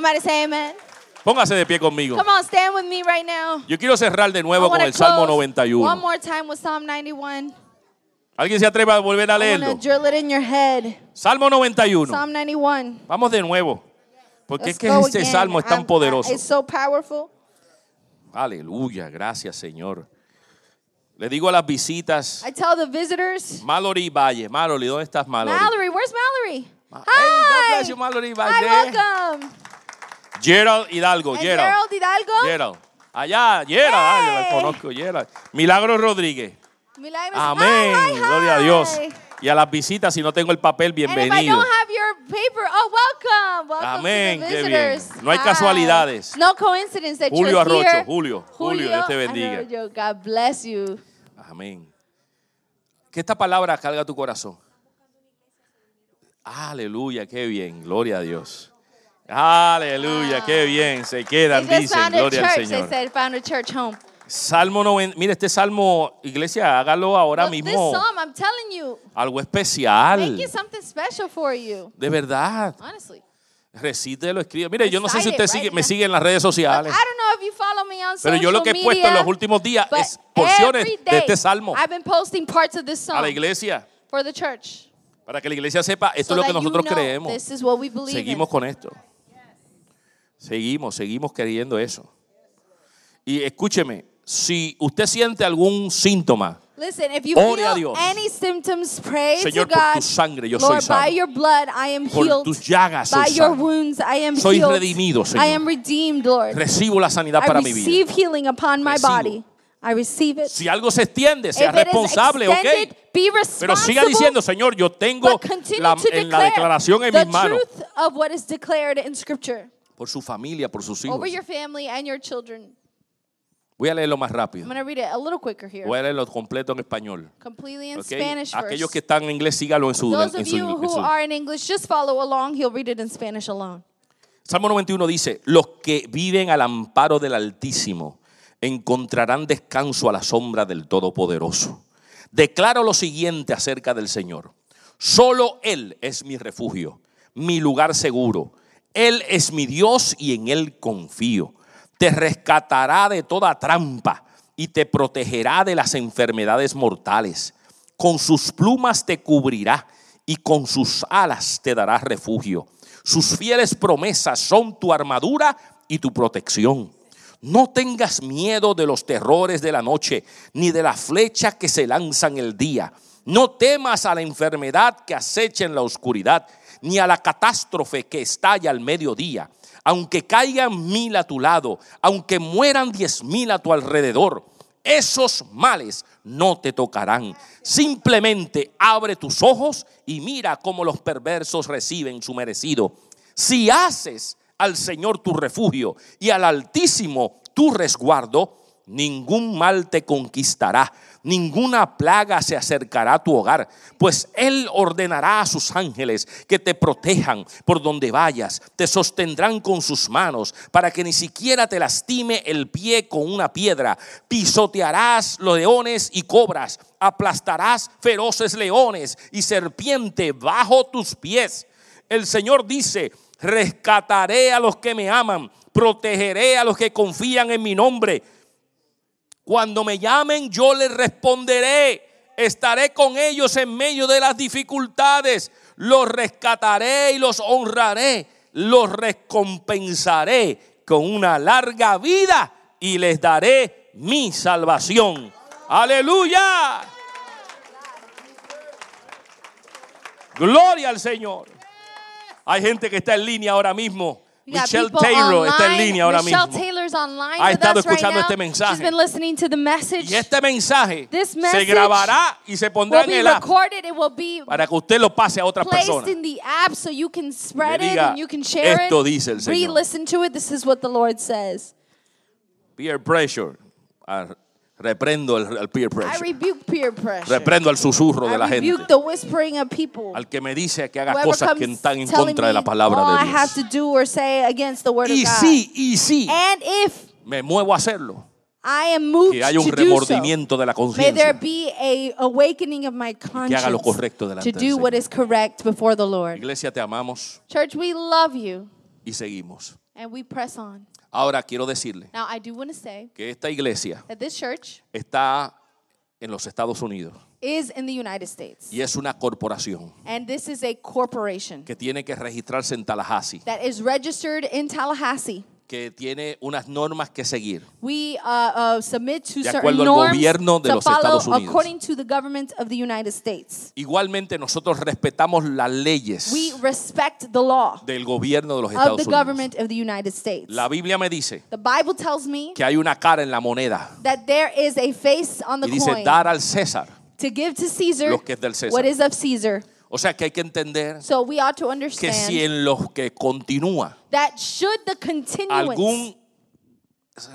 Póngase de pie conmigo. Come on, stand with me right now. Yo quiero cerrar de I nuevo con el Salmo close One 91. more time with Psalm 91. ¿Alguien se atreve a volver a leerlo? drill it in your head. Salmo 91. Psalm 91. Vamos de nuevo. Porque es que este again. salmo es tan I'm- poderoso. It's so powerful. Aleluya, gracias Señor. Le digo a las visitas, I tell the visitors, Mallory Valle. Mallory, ¿dónde estás Mallory? Mallory, where's Mallory? Ma- Hey, God bless Hi. you, Mallory Hi, Valle. welcome. Gerald Hidalgo, And Gerald. Gerald Hidalgo. Gerald. Allá, Gerald, ay, yo la Hey. conozco, Gerald. Milagro Rodríguez. Milagros. Amén, Hi, hi, gloria a Dios. Y a las visitas, si no tengo el papel, bienvenido. oh, Amén, qué bien. No hay casualidades. No coincidence that Julio Arrocho. Julio, Julio, Dios te bendiga. God bless you. Amén. Que esta palabra carga tu corazón. Aleluya, qué bien, gloria a Dios. Aleluya, qué bien, se quedan, dicen, found a gloria al Señor. Salmo 90, mire este salmo, iglesia, hágalo ahora But this mismo. psalm, I'm telling you, Algo especial, make it something special for you. de verdad. Honestly. Recítelo, escribe. Mire, yo no sé si usted it, sigue, right? me sigue en las redes sociales, I don't know if you follow me on pero yo lo que he puesto en los últimos días es porciones de este salmo I've been posting parts of this a la iglesia, for the church. para que la iglesia sepa, esto so es lo que nosotros creemos. This is what we believe Seguimos in. con esto. Seguimos, seguimos queriendo eso. Y escúcheme, si usted siente algún síntoma, Listen, if you Ore a feel Dios. any symptoms, pray Señor, to por God. tu sangre yo soy Lord, by sano. your blood I am Por healed. tus llagas soy by your sano. wounds I am Soy healed. redimido, Señor. I am redeemed, Lord. recibo la sanidad I para mi vida. receive healing upon my Recibo. body. I receive it. Si algo se extiende, sea if it is responsable, extended, ¿ok? be Pero siga responsible, diciendo, Señor, yo tengo but continue la, to en la declare declaración en the mis manos truth of what is declared in Scripture por su familia, por sus hijos. over your family and your children. Voy a leerlo más I'm rápido. to read it a little quicker here. Voy a leerlo completo en español. Completely in ¿ok? Spanish Aquellos first. que están en inglés, sígalo en su, Those en of you who are in English, just follow along. He'll read it in Spanish alone. Salmo 91 dice, los que viven al amparo del Altísimo encontrarán descanso a la sombra del Todopoderoso. Declaro lo siguiente acerca del Señor. Solo Él es mi refugio, mi lugar seguro. Él es mi Dios y en Él confío. Te rescatará de toda trampa y te protegerá de las enfermedades mortales. Con sus plumas te cubrirá y con sus alas te dará refugio. Sus fieles promesas son tu armadura y tu protección. No tengas miedo de los terrores de la noche, ni de la flecha que se lanza en el día. No temas a la enfermedad que acecha en la oscuridad, ni a la catástrofe que estalla al mediodía. Aunque caigan mil a tu lado, aunque mueran diez mil a tu alrededor, esos males no te tocarán. Simplemente abre tus ojos y mira cómo los perversos reciben su merecido. Si haces al Señor tu refugio y al Altísimo tu resguardo, ningún mal te conquistará, ninguna plaga se acercará a tu hogar, pues Él ordenará a sus ángeles que te protejan por donde vayas, te sostendrán con sus manos para que ni siquiera te lastime el pie con una piedra, pisotearás los leones y cobras, aplastarás feroces leones y serpiente bajo tus pies. El Señor dice, rescataré a los que me aman, protegeré a los que confían en mi nombre. Cuando me llamen, yo les responderé. Estaré con ellos en medio de las dificultades. Los rescataré y los honraré. Los recompensaré con una larga vida y les daré mi salvación. Aleluya. Gloria al Señor. Hay gente que está en línea ahora mismo. Michelle Taylor está en línea ahora Michelle mismo. Online ha with estado right escuchando now. este mensaje. She's been listening to the message. Y este mensaje This se message grabará y se pondrá will en be el app recorded. It will be para que usted lo pase a otras placed personas. in the app so you can spread Le it diga, and you can share "Esto it. dice el Señor." Re-listen to it. This is what the Lord says. Peer pressure. Ah, reprendo el, el peer I pressure. rebuke peer pressure. Reprendo al susurro de la I gente. the whispering of people. Al que me dice que haga Whoever cosas que están en contra de la palabra all I de have Dios. to do or say against the word Y of God. sí, y sí, And if me muevo a hacerlo. I am moved Que haya un to do so, remordimiento de la conciencia. que haga lo correcto delante del Señor. Iglesia, te amamos Church, we love you y seguimos. and we press on. Ahora quiero decirle Now, I do want to say que esta iglesia that this church está en los Estados Unidos is in the United States, y es una corporación and this is a corporation que tiene que registrarse en Tallahassee, that is registered in Tallahassee. Que tiene unas normas que seguir. We uh, uh, submit to De certain acuerdo al norms gobierno de to los follow Estados Unidos. according to the government of the United States. Igualmente nosotros respetamos las leyes We respect the law del gobierno de los of Estados the Unidos. government of the United States. La Biblia me dice The Bible tells me que hay una cara en la moneda that there is a face on the y dice coin dar al César. to give to Caesar lo que es del César. what is of Caesar. O sea que hay que entender So we ought to que understand si en los que continúa that should the continuance algún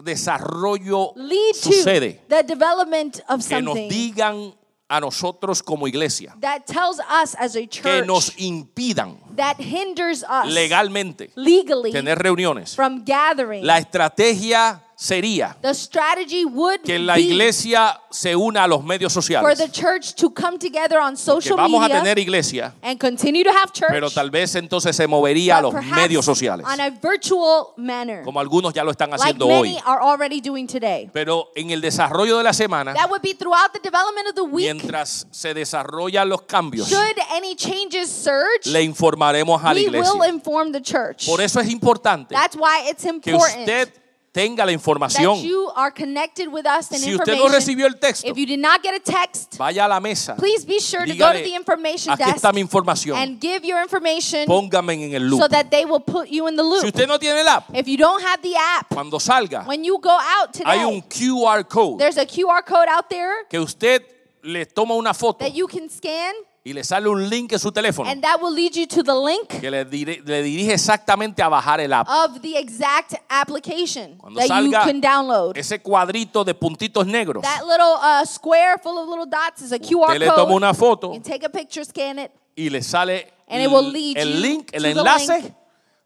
desarrollo lead sucede, to the development of que nos digan a nosotros como iglesia, that tells us as a que church nos impidan that hinders us legalmente legally tener reuniones. from gathering. La estrategia sería the strategy would que la be iglesia se una a los medios for sociales. the church to come together on Que social vamos a media tener iglesia, and continue to have church, pero tal vez entonces se movería a los medios sociales, on a virtual manner, como algunos ya lo están like haciendo many hoy. are already doing today. Pero en el desarrollo de la semana, That would be throughout the development of the week. mientras se desarrollan los cambios, Should any changes surge, le informaremos a la we will iglesia. inform the church. Por eso es importante That's why it's que important usted tenga la información. you are connected with us in Si usted no recibió el texto, if you did not get a text, vaya a la mesa. please be sure to go to Dígale, the information aquí desk está mi información. and give your information Póngame en el loop. so that they will put you in the loop. Si usted no tiene el app, if you don't have the app, cuando salga, when you go out hay un today, QR code there's a QR code out there que usted le toma una foto that you can scan, y le sale un link en su teléfono and that will lead you to the link que le, dire- le dirige exactamente a bajar el app. of the exact application Cuando that you salga can download. ese cuadrito de puntitos negros, That little uh, square full of little dots is a QR usted le toma code. una foto You take a picture, scan it, y le sale And it will el- lead el you link, el to the enlace link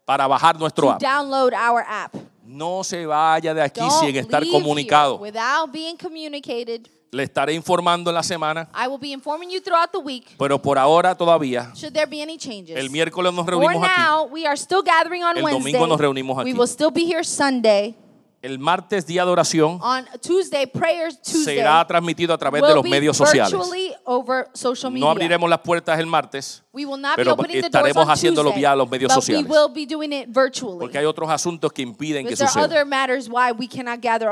para bajar nuestro app. download our app. No se vaya de aquí Don't sin estar leave comunicado. without being communicated. Le estaré informando en la semana, I will be informing you throughout the week. pero por ahora todavía. Should there be any changes? El miércoles nos For reunimos aquí. now, we are still gathering on El Wednesday. domingo nos reunimos We aquí. will still be here Sunday. El martes, día de oración, On Tuesday, prayers Tuesday será transmitido a través de los medios sociales. social media. No abriremos las puertas el martes we will not pero estaremos haciéndolo Tuesday, vía los medios sociales. we will be doing it virtually. porque hay otros asuntos que impiden que suceda.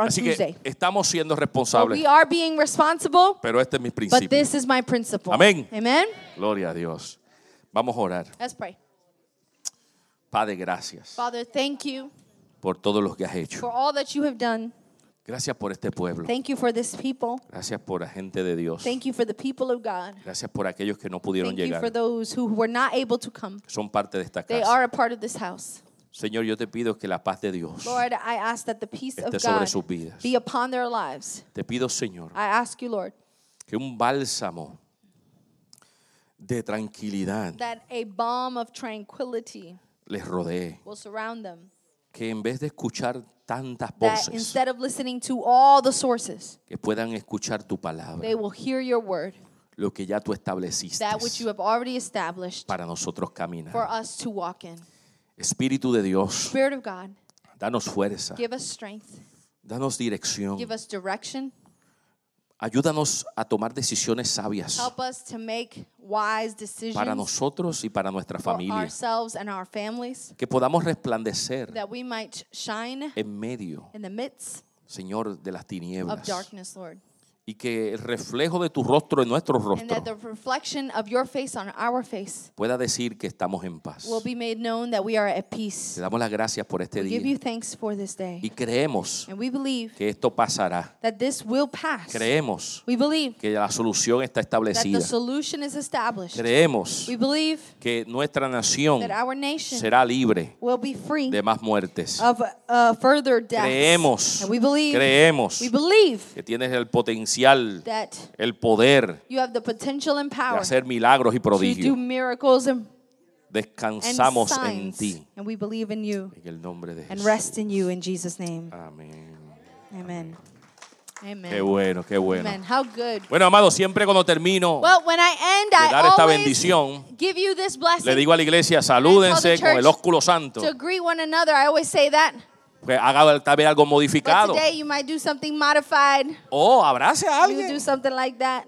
Así que estamos siendo responsables, we are being responsible, pero este es mi but principio. this is my principle. Amén. Amen. Gloria a Dios. Vamos a orar. Let's pray. Padre, gracias Father, thank you por todo lo que has hecho. for all that you have done. Gracias por este pueblo. Thank you for this people. Gracias por la gente de Dios. Thank you for the people of God. Gracias por aquellos que no pudieron Thank you llegar. for those who were not able to come. Son parte de esta They casa. are a part of this house. Señor, yo te pido que la paz de Dios Lord, I ask that the peace of esté sobre God sus vidas. be upon their lives. Te pido, Señor, I ask you, Lord, que un bálsamo de tranquilidad that a balm of tranquility les rodee. will surround them. Que en vez de escuchar tantas That voces, instead of listening to all the sources, que puedan escuchar tu palabra, they will hear your word, lo que ya tú estableciste that which you have already established para nosotros for caminar. us to walk in. Espíritu de Dios, Spirit of God, danos fuerza, give us strength, danos dirección, give us direction, ayúdanos a tomar decisiones sabias help us to make wise para decisions nosotros y para nuestra for familia. ourselves and our families, Que podamos resplandecer that we might shine en medio, in the midst Señor, de las of tinieblas darkness, Lord. Y que el reflejo de tu rostro en nuestro and rostro that the reflection of your face on our face pueda decir que estamos en paz. will be made known that we are at Te peace. damos las gracias por este We give you día thanks for this day. y creemos And we believe que esto pasará. that this will pass. Creemos We believe que la solución está that the establecida. solution is established. Creemos We believe que nuestra nación that our nation será libre will be free de más muertes. of uh, further deaths. Creemos, And we believe, creemos we believe que tienes el potencial, el poder you have the potential and de power hacer milagros y prodigios. Descansamos en ti. And we believe in you En el nombre de and Jesús. rest in you in Jesus' name. Amén. Amen. Amen. Qué bueno, qué bueno. Amen. How good. Bueno, amado, siempre cuando termino Well, when I end, de I dar esta bendición, give you this blessing le digo a la iglesia, salúdense con el ósculo santo. to greet one another. I always say that. Que haga tal vez algo But modificado. today you might do something modified. O abrace a You do alguien. something like that.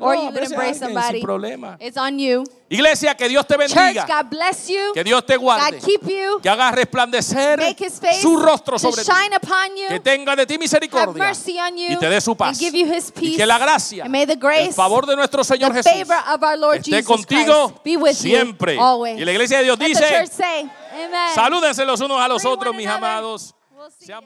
Or no, you can abrace a embrace alguien somebody. sin problema. It's on you. Iglesia, que Dios te Church, bendiga. God bless you. Que Dios te guarde. God keep you. Que haga resplandecer Make his face su rostro sobre ti. shine upon you. Que tenga de ti Have misericordia. mercy on you. Y te dé su paz. And give you his Y peace. que la gracia, And may the el grace, favor de nuestro Señor Jesús favor of our Lord esté Jesus contigo Christ be with siempre. you always. Y la iglesia de Dios Let dice, church. Salúdense los unos a los otros, mis amados. Sean